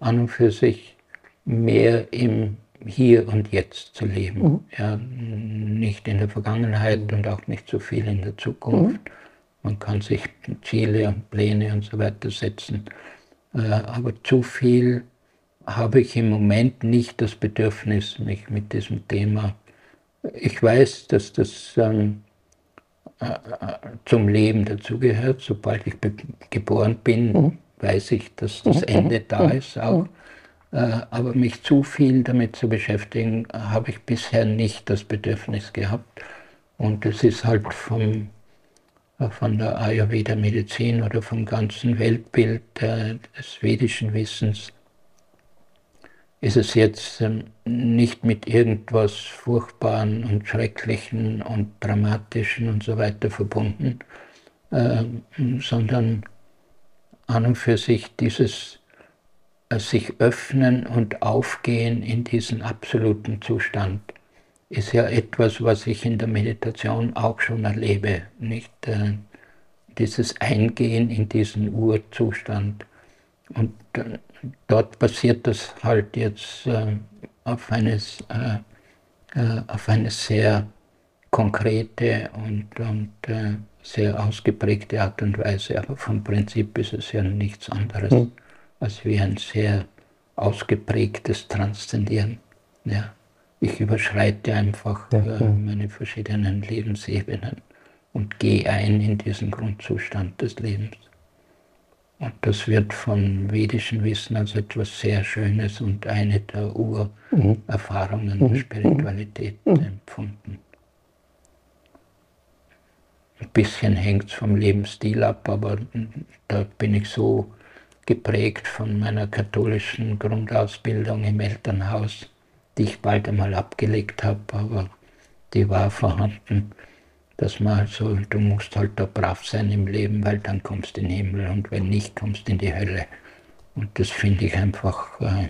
an und für sich mehr im Hier und Jetzt zu leben. Mhm. Ja, nicht in der Vergangenheit und auch nicht zu viel in der Zukunft. Mhm. Man kann sich Ziele und Pläne und so weiter setzen, äh, aber zu viel habe ich im Moment nicht das Bedürfnis, mich mit diesem Thema. Ich weiß, dass das ähm, äh, zum Leben dazugehört. Sobald ich geboren bin, mhm. weiß ich, dass das mhm. Ende da mhm. ist auch. Äh, aber mich zu viel damit zu beschäftigen, habe ich bisher nicht das Bedürfnis gehabt. Und es ist halt vom, äh, von der Ayurveda-Medizin oder vom ganzen Weltbild des vedischen Wissens ist es jetzt ähm, nicht mit irgendwas Furchtbaren und Schrecklichen und Dramatischen und so weiter verbunden, äh, sondern an und für sich dieses äh, sich öffnen und aufgehen in diesen absoluten Zustand ist ja etwas, was ich in der Meditation auch schon erlebe, nicht äh, dieses Eingehen in diesen Urzustand. Und äh, dort passiert das halt jetzt äh, auf, eines, äh, äh, auf eine sehr konkrete und, und äh, sehr ausgeprägte Art und Weise. Aber vom Prinzip ist es ja nichts anderes mhm. Als wie ein sehr ausgeprägtes Transzendieren. Ja. Ich überschreite einfach ja, ja. Äh, meine verschiedenen Lebensebenen und gehe ein in diesen Grundzustand des Lebens. Und das wird von vedischem Wissen als etwas sehr Schönes und eine der Urerfahrungen mhm. der Spiritualität mhm. empfunden. Ein bisschen hängt es vom Lebensstil ab, aber da bin ich so geprägt von meiner katholischen Grundausbildung im Elternhaus, die ich bald einmal abgelegt habe, aber die war vorhanden dass man so, du musst halt da brav sein im Leben, weil dann kommst du in den Himmel und wenn nicht, kommst du in die Hölle. Und das finde ich einfach äh,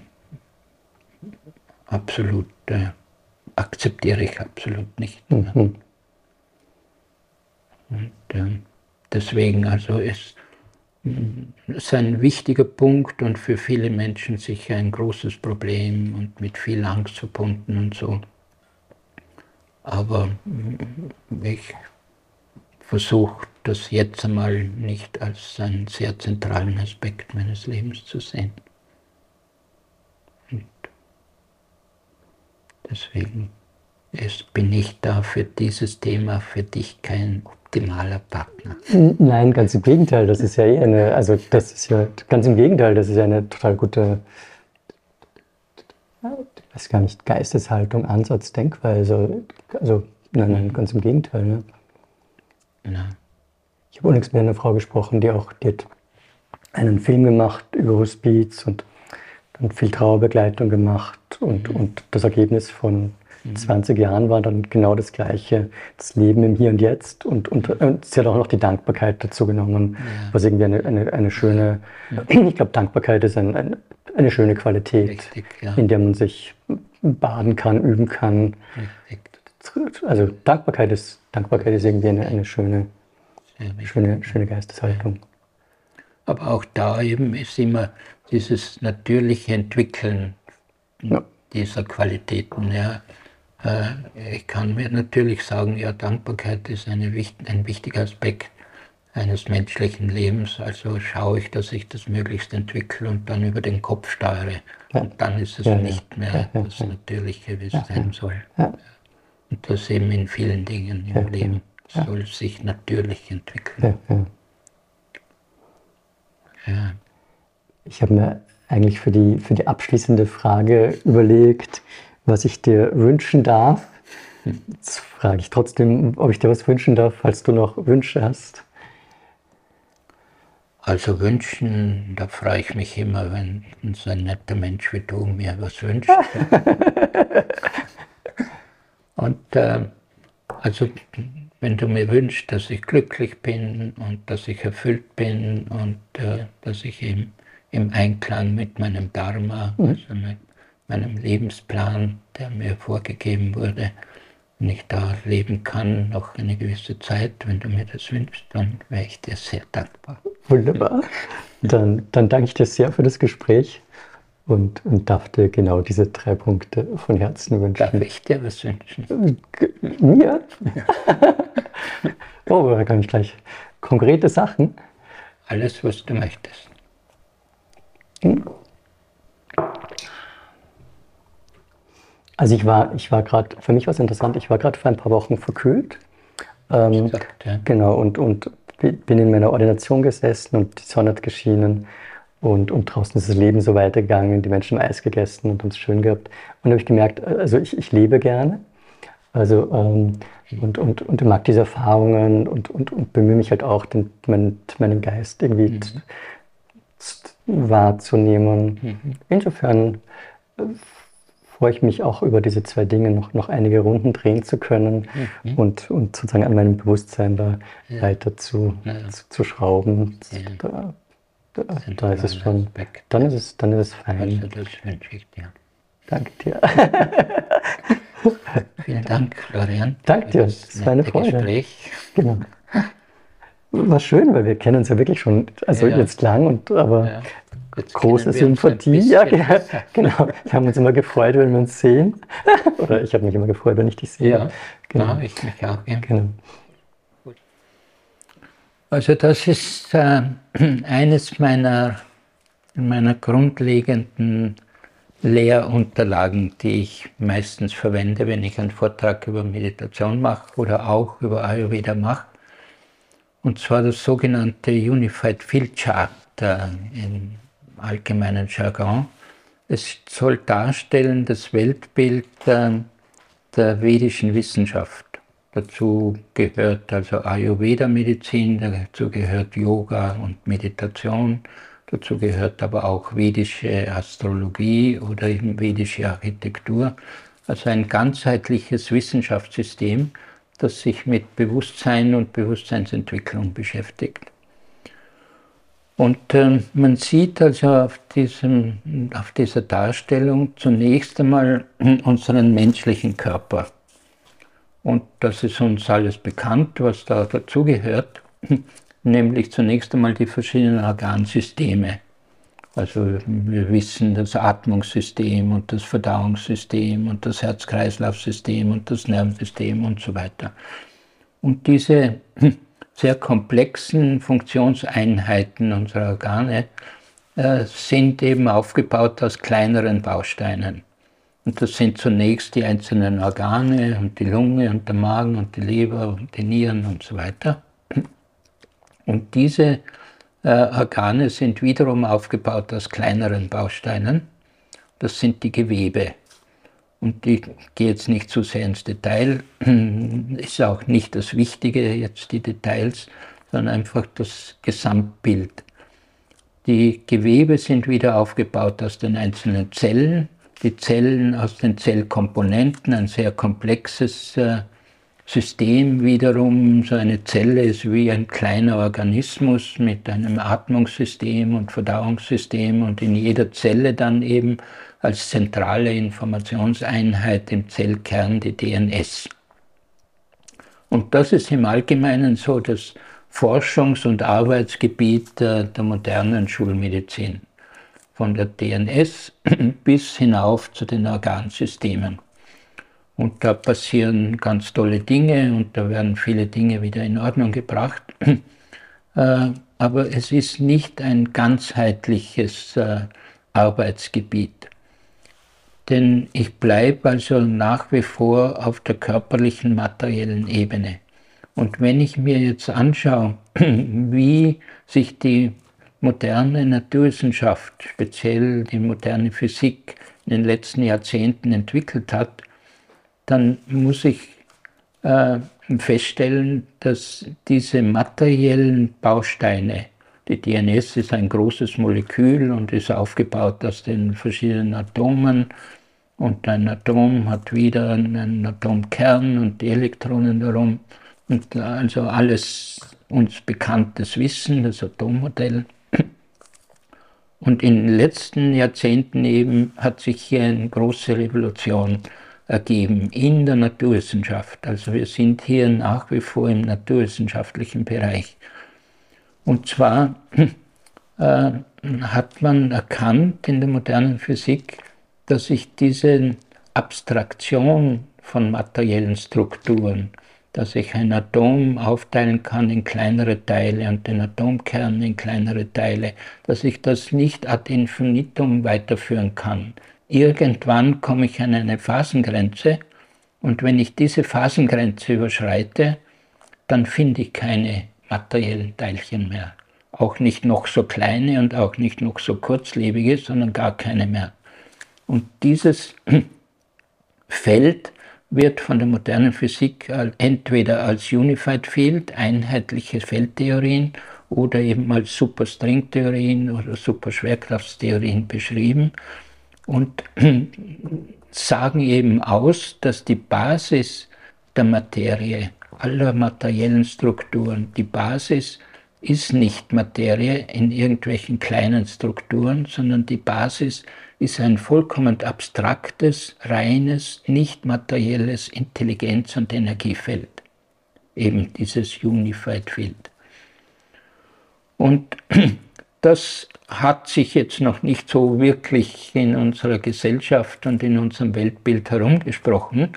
absolut, äh, akzeptiere ich absolut nicht. Mhm. Und äh, deswegen also ist es ein wichtiger Punkt und für viele Menschen sicher ein großes Problem und mit viel Angst verbunden und so. Aber ich versuche das jetzt einmal nicht als einen sehr zentralen Aspekt meines Lebens zu sehen. Und deswegen bin ich da für dieses Thema für dich kein optimaler Partner. Nein, ganz im Gegenteil. Das ist ja eh eine, also das ist ja ganz im Gegenteil, das ist ja eine total gute, ich weiß gar nicht, Geisteshaltung, Ansatz, Denkweise. Also, nein, nein, ganz im Gegenteil. Ne? Ja. Ich habe unlängst mit einer Frau gesprochen, die auch, die hat einen Film gemacht über Hospiz und dann viel Trauerbegleitung gemacht und, und das Ergebnis von 20 mhm. Jahren war dann genau das Gleiche, das Leben im Hier und Jetzt. Und, und, und sie hat auch noch die Dankbarkeit dazu genommen, ja. was irgendwie eine, eine, eine schöne, ja. ich glaube, Dankbarkeit ist ein, ein, eine schöne Qualität, Richtig, ja. in der man sich baden kann, üben kann. Richtig. Also Dankbarkeit ist, Dankbarkeit ist irgendwie eine, eine schöne, schöne, schöne Geisteshaltung. Aber auch da eben ist immer dieses natürliche Entwickeln dieser Qualitäten. Ja. Äh, ich kann mir natürlich sagen, ja, Dankbarkeit ist eine, ein wichtiger Aspekt eines menschlichen Lebens. Also schaue ich, dass ich das möglichst entwickle und dann über den Kopf steuere. Ja. Und dann ist es ja, nicht mehr ja, das Natürliche, wie es sein soll. Und das eben in vielen Dingen im Leben. Soll sich natürlich entwickeln. Ich habe mir eigentlich für die, für die abschließende Frage überlegt, was ich dir wünschen darf. Jetzt frage ich trotzdem, ob ich dir was wünschen darf, falls du noch Wünsche hast. Also wünschen, da freue ich mich immer, wenn so ein netter Mensch wie du mir was wünscht. und äh, also wenn du mir wünschst, dass ich glücklich bin und dass ich erfüllt bin und äh, dass ich eben im Einklang mit meinem Dharma, mhm. also mit meinem Lebensplan, der mir vorgegeben wurde, wenn ich da leben kann, noch eine gewisse Zeit, wenn du mir das wünschst, dann wäre ich dir sehr dankbar. Wunderbar. Dann, dann danke ich dir sehr für das Gespräch und, und darf dir genau diese drei Punkte von Herzen wünschen. Darf ich dir was wünschen? Mir? Ja. oh, da kann ich gleich konkrete Sachen. Alles, was du möchtest. Hm? Also ich war, ich war gerade, für mich war es interessant, ich war gerade vor ein paar Wochen verkühlt. Ähm, gesagt, ja. Genau, und, und bin in meiner Ordination gesessen und die Sonne hat geschienen und, und draußen ist das Leben so weitergegangen, die Menschen haben Eis gegessen und uns schön gehabt. Und habe ich gemerkt, also ich, ich lebe gerne. Also ähm, und, und, und mag diese Erfahrungen und, und, und bemühe mich halt auch, den, mein, meinen Geist irgendwie mhm. wahrzunehmen. Mhm. Insofern äh, freue ich mich auch über diese zwei Dinge noch, noch einige Runden drehen zu können mhm. und, und sozusagen an meinem Bewusstsein da ja. weiter zu, ja. zu, zu, schrauben. Ja. Da, da, da ist es schon, dann ist es, dann ist es fein. Also das wünsche ich dir. Danke dir. Vielen Dank, Florian. Danke dir, das war eine Freude. Gespräch. Genau. War schön, weil wir kennen uns ja wirklich schon, also jetzt lang, und, aber Jetzt große Sympathie. Ja, genau. Wir haben uns immer gefreut, wenn wir uns sehen. Oder ich habe mich immer gefreut, wenn ich dich sehe. Ja, genau. Ja, ich mich auch. Ja. Genau. Also das ist äh, eines meiner, meiner grundlegenden Lehrunterlagen, die ich meistens verwende, wenn ich einen Vortrag über Meditation mache oder auch über Ayurveda mache. Und zwar das sogenannte Unified Field Chart äh, in allgemeinen Jargon. Es soll darstellen das Weltbild der, der vedischen Wissenschaft. Dazu gehört also Ayurveda-Medizin, dazu gehört Yoga und Meditation, dazu gehört aber auch vedische Astrologie oder eben vedische Architektur. Also ein ganzheitliches Wissenschaftssystem, das sich mit Bewusstsein und Bewusstseinsentwicklung beschäftigt. Und äh, man sieht also auf, diesem, auf dieser Darstellung zunächst einmal unseren menschlichen Körper. Und das ist uns alles bekannt, was da dazugehört, nämlich zunächst einmal die verschiedenen Organsysteme. Also wir wissen das Atmungssystem und das Verdauungssystem und das Herz-Kreislauf-System und das Nervensystem und so weiter. Und diese sehr komplexen Funktionseinheiten unserer Organe äh, sind eben aufgebaut aus kleineren Bausteinen. Und das sind zunächst die einzelnen Organe und die Lunge und der Magen und die Leber und die Nieren und so weiter. Und diese äh, Organe sind wiederum aufgebaut aus kleineren Bausteinen. Das sind die Gewebe. Und ich gehe jetzt nicht zu sehr ins Detail, ist auch nicht das Wichtige, jetzt die Details, sondern einfach das Gesamtbild. Die Gewebe sind wieder aufgebaut aus den einzelnen Zellen, die Zellen aus den Zellkomponenten, ein sehr komplexes äh, System wiederum. So eine Zelle ist wie ein kleiner Organismus mit einem Atmungssystem und Verdauungssystem und in jeder Zelle dann eben als zentrale Informationseinheit im Zellkern die DNS. Und das ist im Allgemeinen so das Forschungs- und Arbeitsgebiet der, der modernen Schulmedizin. Von der DNS bis hinauf zu den Organsystemen. Und da passieren ganz tolle Dinge und da werden viele Dinge wieder in Ordnung gebracht. Äh, aber es ist nicht ein ganzheitliches äh, Arbeitsgebiet. Denn ich bleibe also nach wie vor auf der körperlichen, materiellen Ebene. Und wenn ich mir jetzt anschaue, wie sich die moderne Naturwissenschaft, speziell die moderne Physik, in den letzten Jahrzehnten entwickelt hat, dann muss ich äh, feststellen, dass diese materiellen Bausteine, die DNS ist ein großes Molekül und ist aufgebaut aus den verschiedenen Atomen und ein Atom hat wieder einen Atomkern und die Elektronen darum. Und also alles uns bekanntes Wissen, das Atommodell. Und in den letzten Jahrzehnten eben hat sich hier eine große Revolution ergeben in der Naturwissenschaft. Also wir sind hier nach wie vor im naturwissenschaftlichen Bereich. Und zwar äh, hat man erkannt in der modernen Physik, dass ich diese Abstraktion von materiellen Strukturen, dass ich ein Atom aufteilen kann in kleinere Teile und den Atomkern in kleinere Teile, dass ich das nicht ad infinitum weiterführen kann. Irgendwann komme ich an eine Phasengrenze und wenn ich diese Phasengrenze überschreite, dann finde ich keine materiellen Teilchen mehr. Auch nicht noch so kleine und auch nicht noch so kurzlebige, sondern gar keine mehr. Und dieses Feld wird von der modernen Physik entweder als Unified Field, einheitliche Feldtheorien, oder eben als Superstringtheorien oder Superschwerkraftstheorien beschrieben. Und sagen eben aus, dass die Basis der Materie, aller materiellen Strukturen, die Basis ist nicht Materie in irgendwelchen kleinen Strukturen, sondern die Basis ist ein vollkommen abstraktes, reines, nicht materielles Intelligenz- und Energiefeld. Eben dieses Unified Field. Und das hat sich jetzt noch nicht so wirklich in unserer Gesellschaft und in unserem Weltbild herumgesprochen.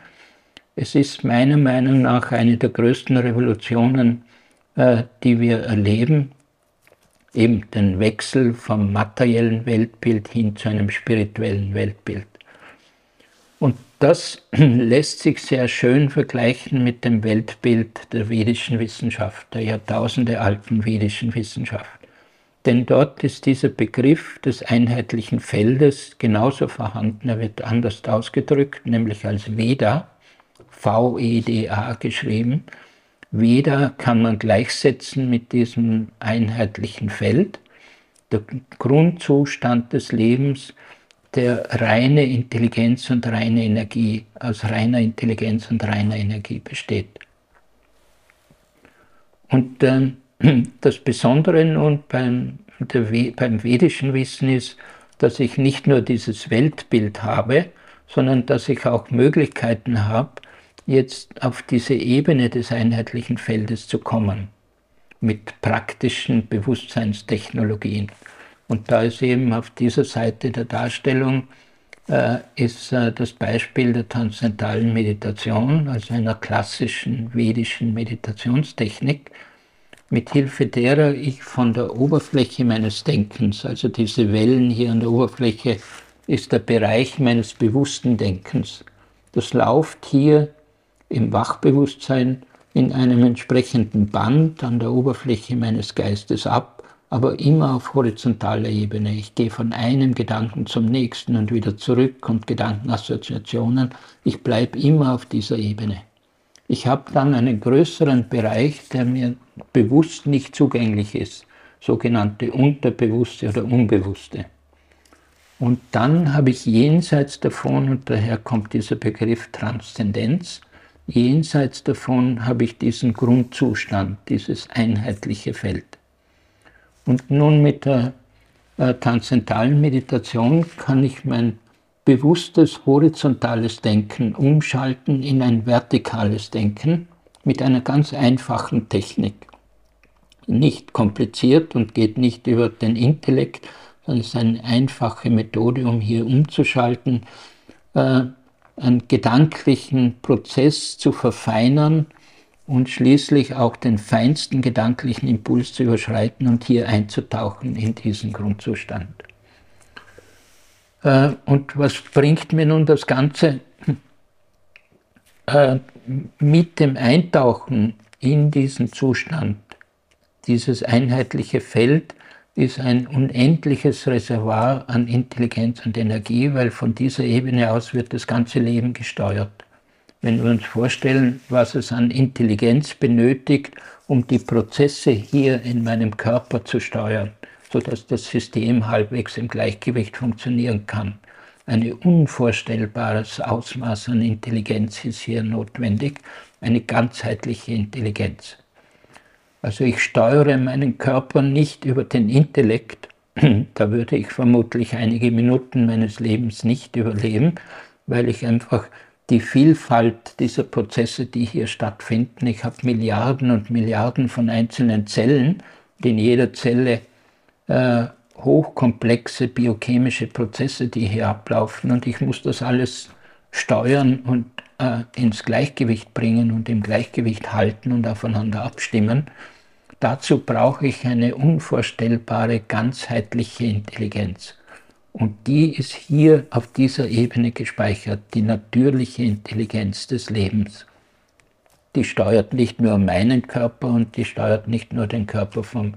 Es ist meiner Meinung nach eine der größten Revolutionen, äh, die wir erleben eben den Wechsel vom materiellen Weltbild hin zu einem spirituellen Weltbild. Und das lässt sich sehr schön vergleichen mit dem Weltbild der vedischen Wissenschaft, der Jahrtausende alten vedischen Wissenschaft. Denn dort ist dieser Begriff des einheitlichen Feldes genauso vorhanden, er wird anders ausgedrückt, nämlich als Veda, V-E-D-A geschrieben, Veda kann man gleichsetzen mit diesem einheitlichen Feld. Der Grundzustand des Lebens, der reine Intelligenz und reine Energie, aus reiner Intelligenz und reiner Energie besteht. Und äh, das Besondere nun beim, beim vedischen Wissen ist, dass ich nicht nur dieses Weltbild habe, sondern dass ich auch Möglichkeiten habe, jetzt auf diese Ebene des einheitlichen Feldes zu kommen mit praktischen Bewusstseinstechnologien. Und da ist eben auf dieser Seite der Darstellung äh, ist äh, das Beispiel der transzendentalen Meditation, also einer klassischen vedischen Meditationstechnik, mit Hilfe derer ich von der Oberfläche meines Denkens, also diese Wellen hier an der Oberfläche, ist der Bereich meines bewussten Denkens. Das läuft hier im Wachbewusstsein in einem entsprechenden Band an der Oberfläche meines Geistes ab, aber immer auf horizontaler Ebene. Ich gehe von einem Gedanken zum nächsten und wieder zurück und Gedankenassoziationen. Ich bleibe immer auf dieser Ebene. Ich habe dann einen größeren Bereich, der mir bewusst nicht zugänglich ist, sogenannte Unterbewusste oder Unbewusste. Und dann habe ich jenseits davon, und daher kommt dieser Begriff Transzendenz, jenseits davon habe ich diesen Grundzustand, dieses einheitliche Feld. Und nun mit der äh, transzendentalen Meditation kann ich mein bewusstes horizontales Denken umschalten in ein vertikales Denken mit einer ganz einfachen Technik. Nicht kompliziert und geht nicht über den Intellekt, sondern es ist eine einfache Methode, um hier umzuschalten, äh, einen gedanklichen Prozess zu verfeinern und schließlich auch den feinsten gedanklichen Impuls zu überschreiten und hier einzutauchen in diesen Grundzustand. Äh, und was bringt mir nun das Ganze? Äh, mit dem Eintauchen in diesen Zustand, dieses einheitliche Feld, ist ein unendliches Reservoir an Intelligenz und Energie, weil von dieser Ebene aus wird das ganze Leben gesteuert. Wenn wir uns vorstellen, was es an Intelligenz benötigt, um die Prozesse hier in meinem Körper zu steuern, sodass das System halbwegs im Gleichgewicht funktionieren kann. Ein unvorstellbares Ausmaß an Intelligenz ist hier notwendig, eine ganzheitliche Intelligenz. Also ich steuere meinen Körper nicht über den Intellekt, da würde ich vermutlich einige Minuten meines Lebens nicht überleben, weil ich einfach die Vielfalt dieser Prozesse, die hier stattfinden, ich habe Milliarden und Milliarden von einzelnen Zellen, die in jeder Zelle äh, hochkomplexe biochemische Prozesse, die hier ablaufen und ich muss das alles steuern und äh, ins Gleichgewicht bringen und im Gleichgewicht halten und aufeinander abstimmen. Dazu brauche ich eine unvorstellbare ganzheitliche Intelligenz. Und die ist hier auf dieser Ebene gespeichert, die natürliche Intelligenz des Lebens. Die steuert nicht nur meinen Körper und die steuert nicht nur den Körper vom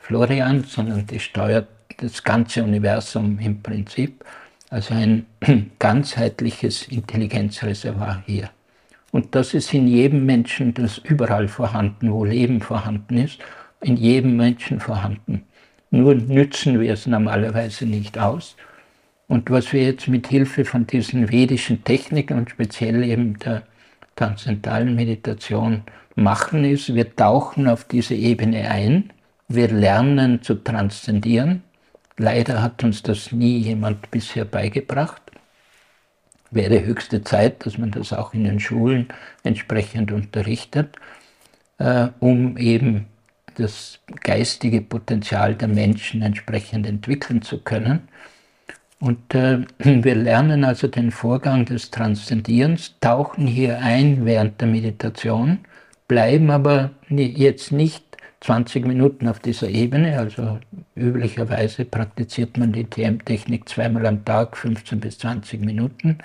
Florian, sondern die steuert das ganze Universum im Prinzip. Also ein ganzheitliches Intelligenzreservoir hier. Und das ist in jedem Menschen, das überall vorhanden, wo Leben vorhanden ist, in jedem Menschen vorhanden. Nur nützen wir es normalerweise nicht aus. Und was wir jetzt mit Hilfe von diesen vedischen Techniken und speziell eben der transzendentalen Meditation machen, ist, wir tauchen auf diese Ebene ein, wir lernen zu transzendieren. Leider hat uns das nie jemand bisher beigebracht wäre höchste Zeit, dass man das auch in den Schulen entsprechend unterrichtet, äh, um eben das geistige Potenzial der Menschen entsprechend entwickeln zu können. Und äh, wir lernen also den Vorgang des Transzendierens, tauchen hier ein während der Meditation, bleiben aber jetzt nicht 20 Minuten auf dieser Ebene, also üblicherweise praktiziert man die TM-Technik zweimal am Tag, 15 bis 20 Minuten,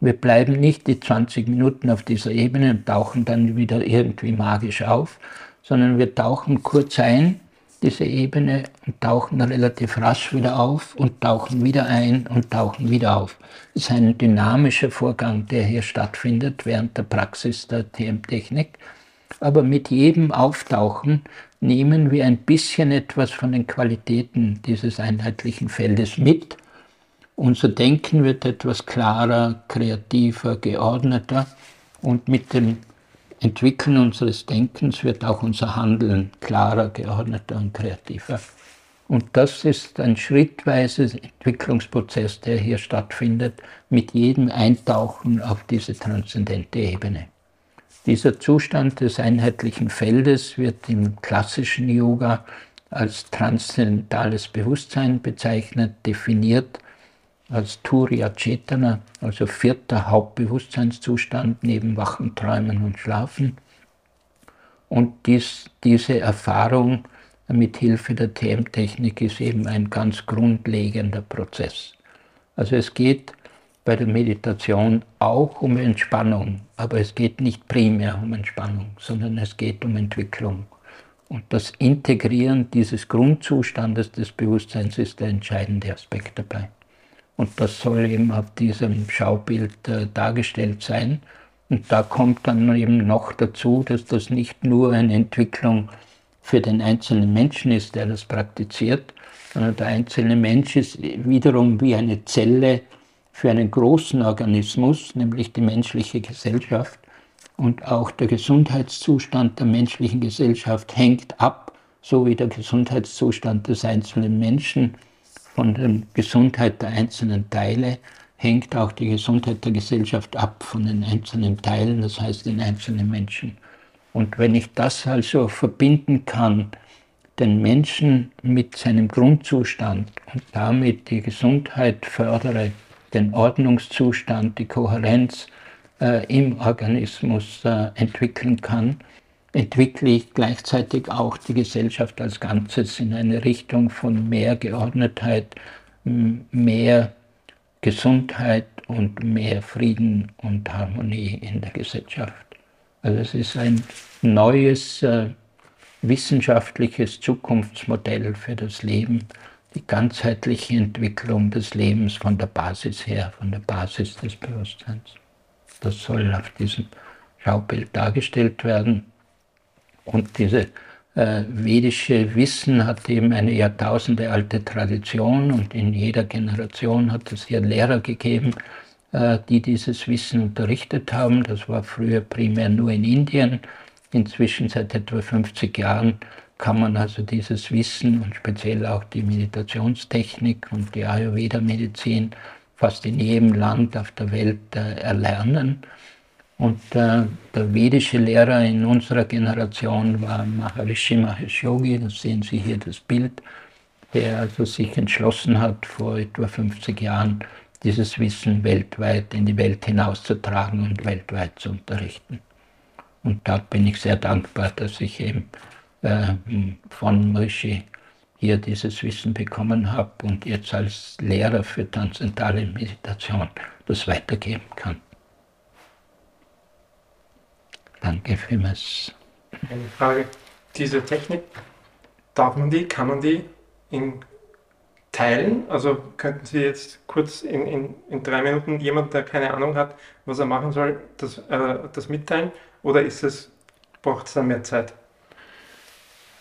wir bleiben nicht die 20 Minuten auf dieser Ebene und tauchen dann wieder irgendwie magisch auf, sondern wir tauchen kurz ein, diese Ebene, und tauchen relativ rasch wieder auf und tauchen wieder ein und tauchen wieder auf. Das ist ein dynamischer Vorgang, der hier stattfindet während der Praxis der TM-Technik. Aber mit jedem Auftauchen nehmen wir ein bisschen etwas von den Qualitäten dieses einheitlichen Feldes mit unser Denken wird etwas klarer, kreativer, geordneter und mit dem Entwickeln unseres Denkens wird auch unser Handeln klarer, geordneter und kreativer. Und das ist ein schrittweiser Entwicklungsprozess, der hier stattfindet, mit jedem Eintauchen auf diese transzendente Ebene. Dieser Zustand des einheitlichen Feldes wird im klassischen Yoga als transzendentales Bewusstsein bezeichnet, definiert als Turiya Chetana, also vierter Hauptbewusstseinszustand neben Wachen, Träumen und Schlafen. Und dies, diese Erfahrung mit Hilfe der TM-Technik ist eben ein ganz grundlegender Prozess. Also es geht bei der Meditation auch um Entspannung, aber es geht nicht primär um Entspannung, sondern es geht um Entwicklung. Und das Integrieren dieses Grundzustandes des Bewusstseins ist der entscheidende Aspekt dabei. Und das soll eben auf diesem Schaubild äh, dargestellt sein. Und da kommt dann eben noch dazu, dass das nicht nur eine Entwicklung für den einzelnen Menschen ist, der das praktiziert, sondern der einzelne Mensch ist wiederum wie eine Zelle für einen großen Organismus, nämlich die menschliche Gesellschaft. Und auch der Gesundheitszustand der menschlichen Gesellschaft hängt ab, so wie der Gesundheitszustand des einzelnen Menschen von der Gesundheit der einzelnen Teile hängt auch die Gesundheit der Gesellschaft ab von den einzelnen Teilen, das heißt den einzelnen Menschen. Und wenn ich das also verbinden kann, den Menschen mit seinem Grundzustand und damit die Gesundheit fördere, den Ordnungszustand, die Kohärenz äh, im Organismus äh, entwickeln kann, entwickle ich gleichzeitig auch die Gesellschaft als Ganzes in eine Richtung von mehr Geordnetheit, mehr Gesundheit und mehr Frieden und Harmonie in der Gesellschaft. Also es ist ein neues äh, wissenschaftliches Zukunftsmodell für das Leben, die ganzheitliche Entwicklung des Lebens von der Basis her, von der Basis des Bewusstseins. Das soll auf diesem Schaubild dargestellt werden. Und dieses äh, vedische Wissen hat eben eine jahrtausendealte Tradition und in jeder Generation hat es hier Lehrer gegeben, äh, die dieses Wissen unterrichtet haben. Das war früher primär nur in Indien. Inzwischen seit etwa 50 Jahren kann man also dieses Wissen und speziell auch die Meditationstechnik und die Ayurveda-Medizin fast in jedem Land auf der Welt äh, erlernen. Und äh, der vedische Lehrer in unserer Generation war Maharishi Mahesh Yogi, das sehen Sie hier das Bild, der also sich entschlossen hat, vor etwa 50 Jahren dieses Wissen weltweit in die Welt hinauszutragen und weltweit zu unterrichten. Und da bin ich sehr dankbar, dass ich eben äh, von Moshe hier dieses Wissen bekommen habe und jetzt als Lehrer für transzendentale Meditation das weitergeben kann. Danke vielmals. Eine Frage. Diese Technik, darf man die, kann man die in teilen? Also könnten Sie jetzt kurz in, in, in drei Minuten jemand, der keine Ahnung hat, was er machen soll, das, äh, das mitteilen? Oder ist es, braucht es dann mehr Zeit?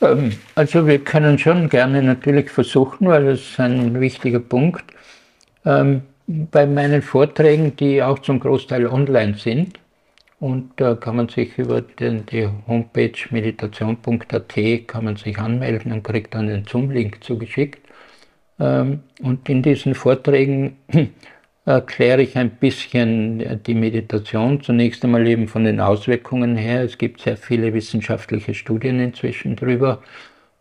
Ähm, also wir können schon gerne natürlich versuchen, weil das ist ein wichtiger Punkt. Ähm, bei meinen Vorträgen, die auch zum Großteil online sind, und da kann man sich über den, die Homepage meditation.at kann man sich anmelden und kriegt dann den Zoom-Link zugeschickt. Ähm, und in diesen Vorträgen erkläre ich ein bisschen die Meditation. Zunächst einmal eben von den Auswirkungen her. Es gibt sehr viele wissenschaftliche Studien inzwischen darüber.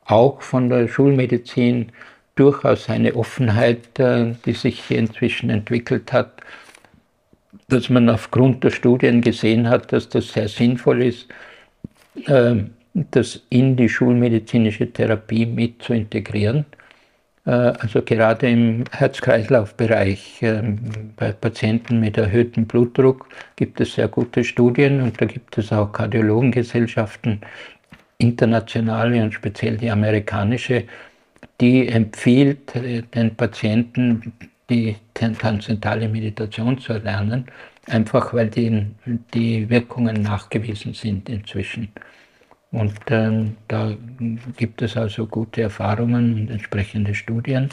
Auch von der Schulmedizin durchaus eine Offenheit, äh, die sich inzwischen entwickelt hat, dass man aufgrund der Studien gesehen hat, dass das sehr sinnvoll ist, äh, das in die schulmedizinische Therapie mit zu integrieren. Äh, also gerade im Herz-Kreislauf-Bereich ähm, bei Patienten mit erhöhtem Blutdruck gibt es sehr gute Studien und da gibt es auch Kardiologengesellschaften, internationale und speziell die amerikanische, die empfiehlt äh, den Patienten die transzendentale Meditation zu erlernen, einfach weil die, die Wirkungen nachgewiesen sind inzwischen. Und ähm, da gibt es also gute Erfahrungen und entsprechende Studien.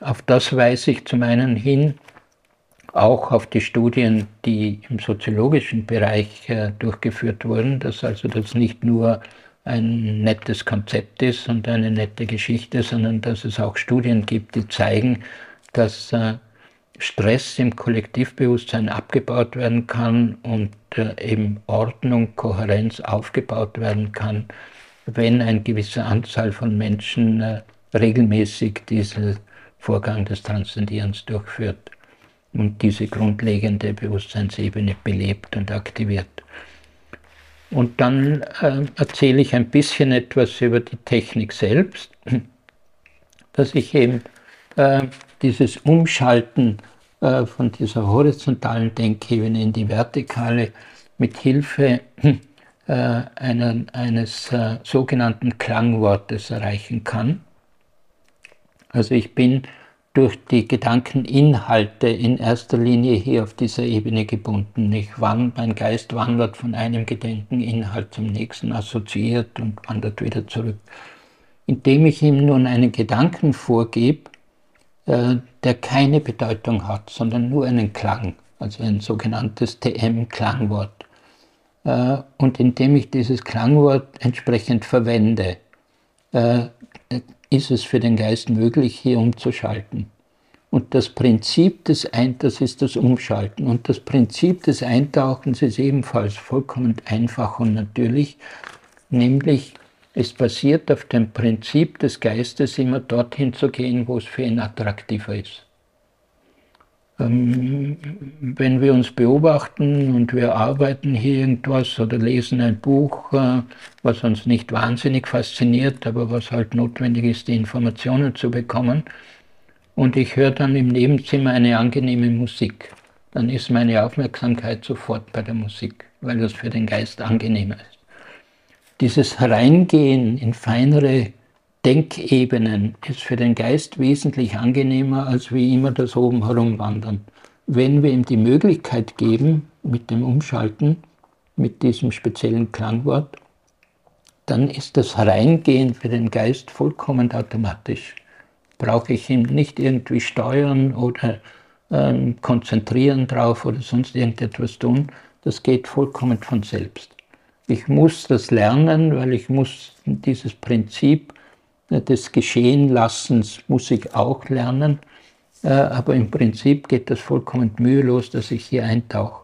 Auf das weise ich zum einen hin, auch auf die Studien, die im soziologischen Bereich äh, durchgeführt wurden, dass also das nicht nur ein nettes Konzept ist und eine nette Geschichte, sondern dass es auch Studien gibt, die zeigen, dass äh, Stress im Kollektivbewusstsein abgebaut werden kann und äh, eben Ordnung, Kohärenz aufgebaut werden kann, wenn eine gewisse Anzahl von Menschen äh, regelmäßig diesen Vorgang des Transzendierens durchführt und diese grundlegende Bewusstseinsebene belebt und aktiviert. Und dann äh, erzähle ich ein bisschen etwas über die Technik selbst, dass ich eben äh, dieses Umschalten äh, von dieser horizontalen Denkebene in die vertikale mit Hilfe äh, einer, eines äh, sogenannten Klangwortes erreichen kann. Also ich bin durch die Gedankeninhalte in erster Linie hier auf dieser Ebene gebunden. Ich wand, mein Geist wandert von einem Gedankeninhalt zum nächsten, assoziiert und wandert wieder zurück. Indem ich ihm nun einen Gedanken vorgebe, der keine Bedeutung hat, sondern nur einen Klang, also ein sogenanntes TM-Klangwort. Äh, und indem ich dieses Klangwort entsprechend verwende, äh, ist es für den Geist möglich, hier umzuschalten. Und das Prinzip des Eintauchens, ist das Umschalten. Und das Prinzip des Eintauchens ist ebenfalls vollkommen einfach und natürlich, nämlich es basiert auf dem Prinzip des Geistes, immer dorthin zu gehen, wo es für ihn attraktiver ist. Ähm, wenn wir uns beobachten und wir arbeiten hier irgendwas oder lesen ein Buch, äh, was uns nicht wahnsinnig fasziniert, aber was halt notwendig ist, die Informationen zu bekommen, und ich höre dann im Nebenzimmer eine angenehme Musik, dann ist meine Aufmerksamkeit sofort bei der Musik, weil das für den Geist angenehmer ist. Dieses Hereingehen in feinere Denkebenen ist für den Geist wesentlich angenehmer, als wie immer das oben herumwandern. Wenn wir ihm die Möglichkeit geben, mit dem Umschalten, mit diesem speziellen Klangwort, dann ist das Hereingehen für den Geist vollkommen automatisch. Brauche ich ihn nicht irgendwie steuern oder ähm, konzentrieren drauf oder sonst irgendetwas tun. Das geht vollkommen von selbst. Ich muss das lernen, weil ich muss dieses Prinzip des Geschehenlassens muss ich auch lernen, äh, aber im Prinzip geht das vollkommen mühelos, dass ich hier eintauche.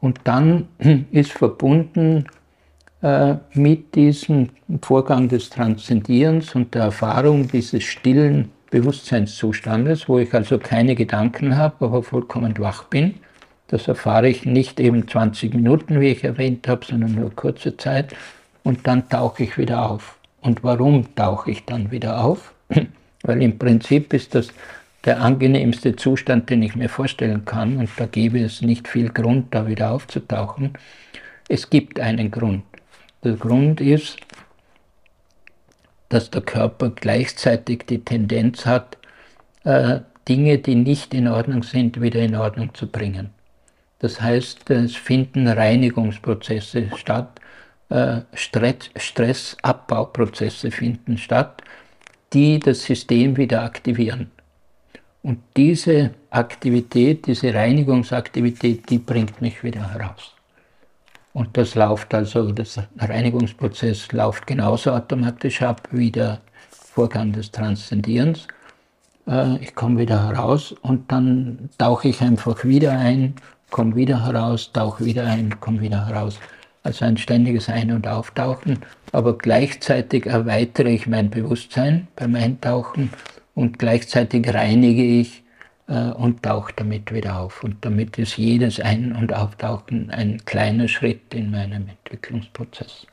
Und dann ist verbunden äh, mit diesem Vorgang des Transzendierens und der Erfahrung dieses stillen Bewusstseinszustandes, wo ich also keine Gedanken habe, aber vollkommen wach bin. Das erfahre ich nicht eben 20 Minuten, wie ich erwähnt habe, sondern nur kurze Zeit. Und dann tauche ich wieder auf. Und warum tauche ich dann wieder auf? Weil im Prinzip ist das der angenehmste Zustand, den ich mir vorstellen kann. Und da gäbe es nicht viel Grund, da wieder aufzutauchen. Es gibt einen Grund. Der Grund ist, dass der Körper gleichzeitig die Tendenz hat, äh, Dinge, die nicht in Ordnung sind, wieder in Ordnung zu bringen. Das heißt, es finden Reinigungsprozesse statt, äh, Stressabbauprozesse finden statt, die das System wieder aktivieren. Und diese Aktivität, diese Reinigungsaktivität, die bringt mich wieder heraus. Und das läuft also, das Reinigungsprozess läuft genauso automatisch ab wie der Vorgang des Transzendierens. Äh, ich komme wieder heraus und dann tauche ich einfach wieder ein, komme wieder heraus, tauche wieder ein, komme wieder heraus also ein ständiges Ein- und Auftauchen, aber gleichzeitig erweitere ich mein Bewusstsein beim Eintauchen und gleichzeitig reinige ich äh, und tauche damit wieder auf. Und damit ist jedes Ein- und Auftauchen ein kleiner Schritt in meinem Entwicklungsprozess.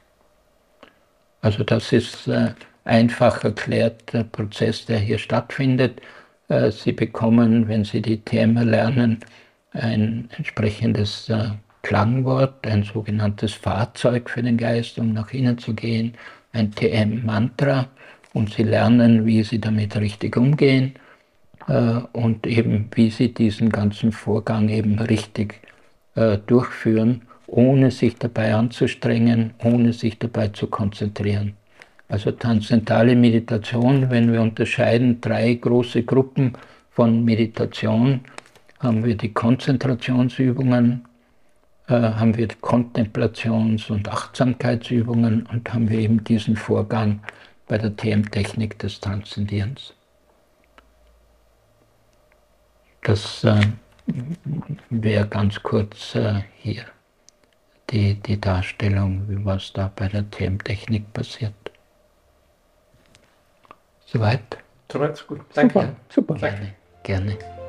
Also das ist äh, einfach erklärt der Prozess, der hier stattfindet. Äh, Sie bekommen, wenn Sie die Themen lernen, ein entsprechendes äh, Klangwort, ein sogenanntes Fahrzeug für den Geist, um nach innen zu gehen, ein TM-Mantra und sie lernen, wie sie damit richtig umgehen äh, und eben wie sie diesen ganzen Vorgang eben richtig äh, durchführen, ohne sich dabei anzustrengen, ohne sich dabei zu konzentrieren. Also transzendentale Meditation, wenn wir unterscheiden drei große Gruppen von Meditation, haben wir die Konzentrationsübungen, äh, haben wir Kontemplations- und Achtsamkeitsübungen und haben wir eben diesen Vorgang bei der TM-Technik des Transzendierens. Das äh, wäre ganz kurz äh, hier die, die Darstellung, was da bei der TM-Technik passiert. Soweit? Soweit, gut. Danke. Super, super. Gerne. gerne.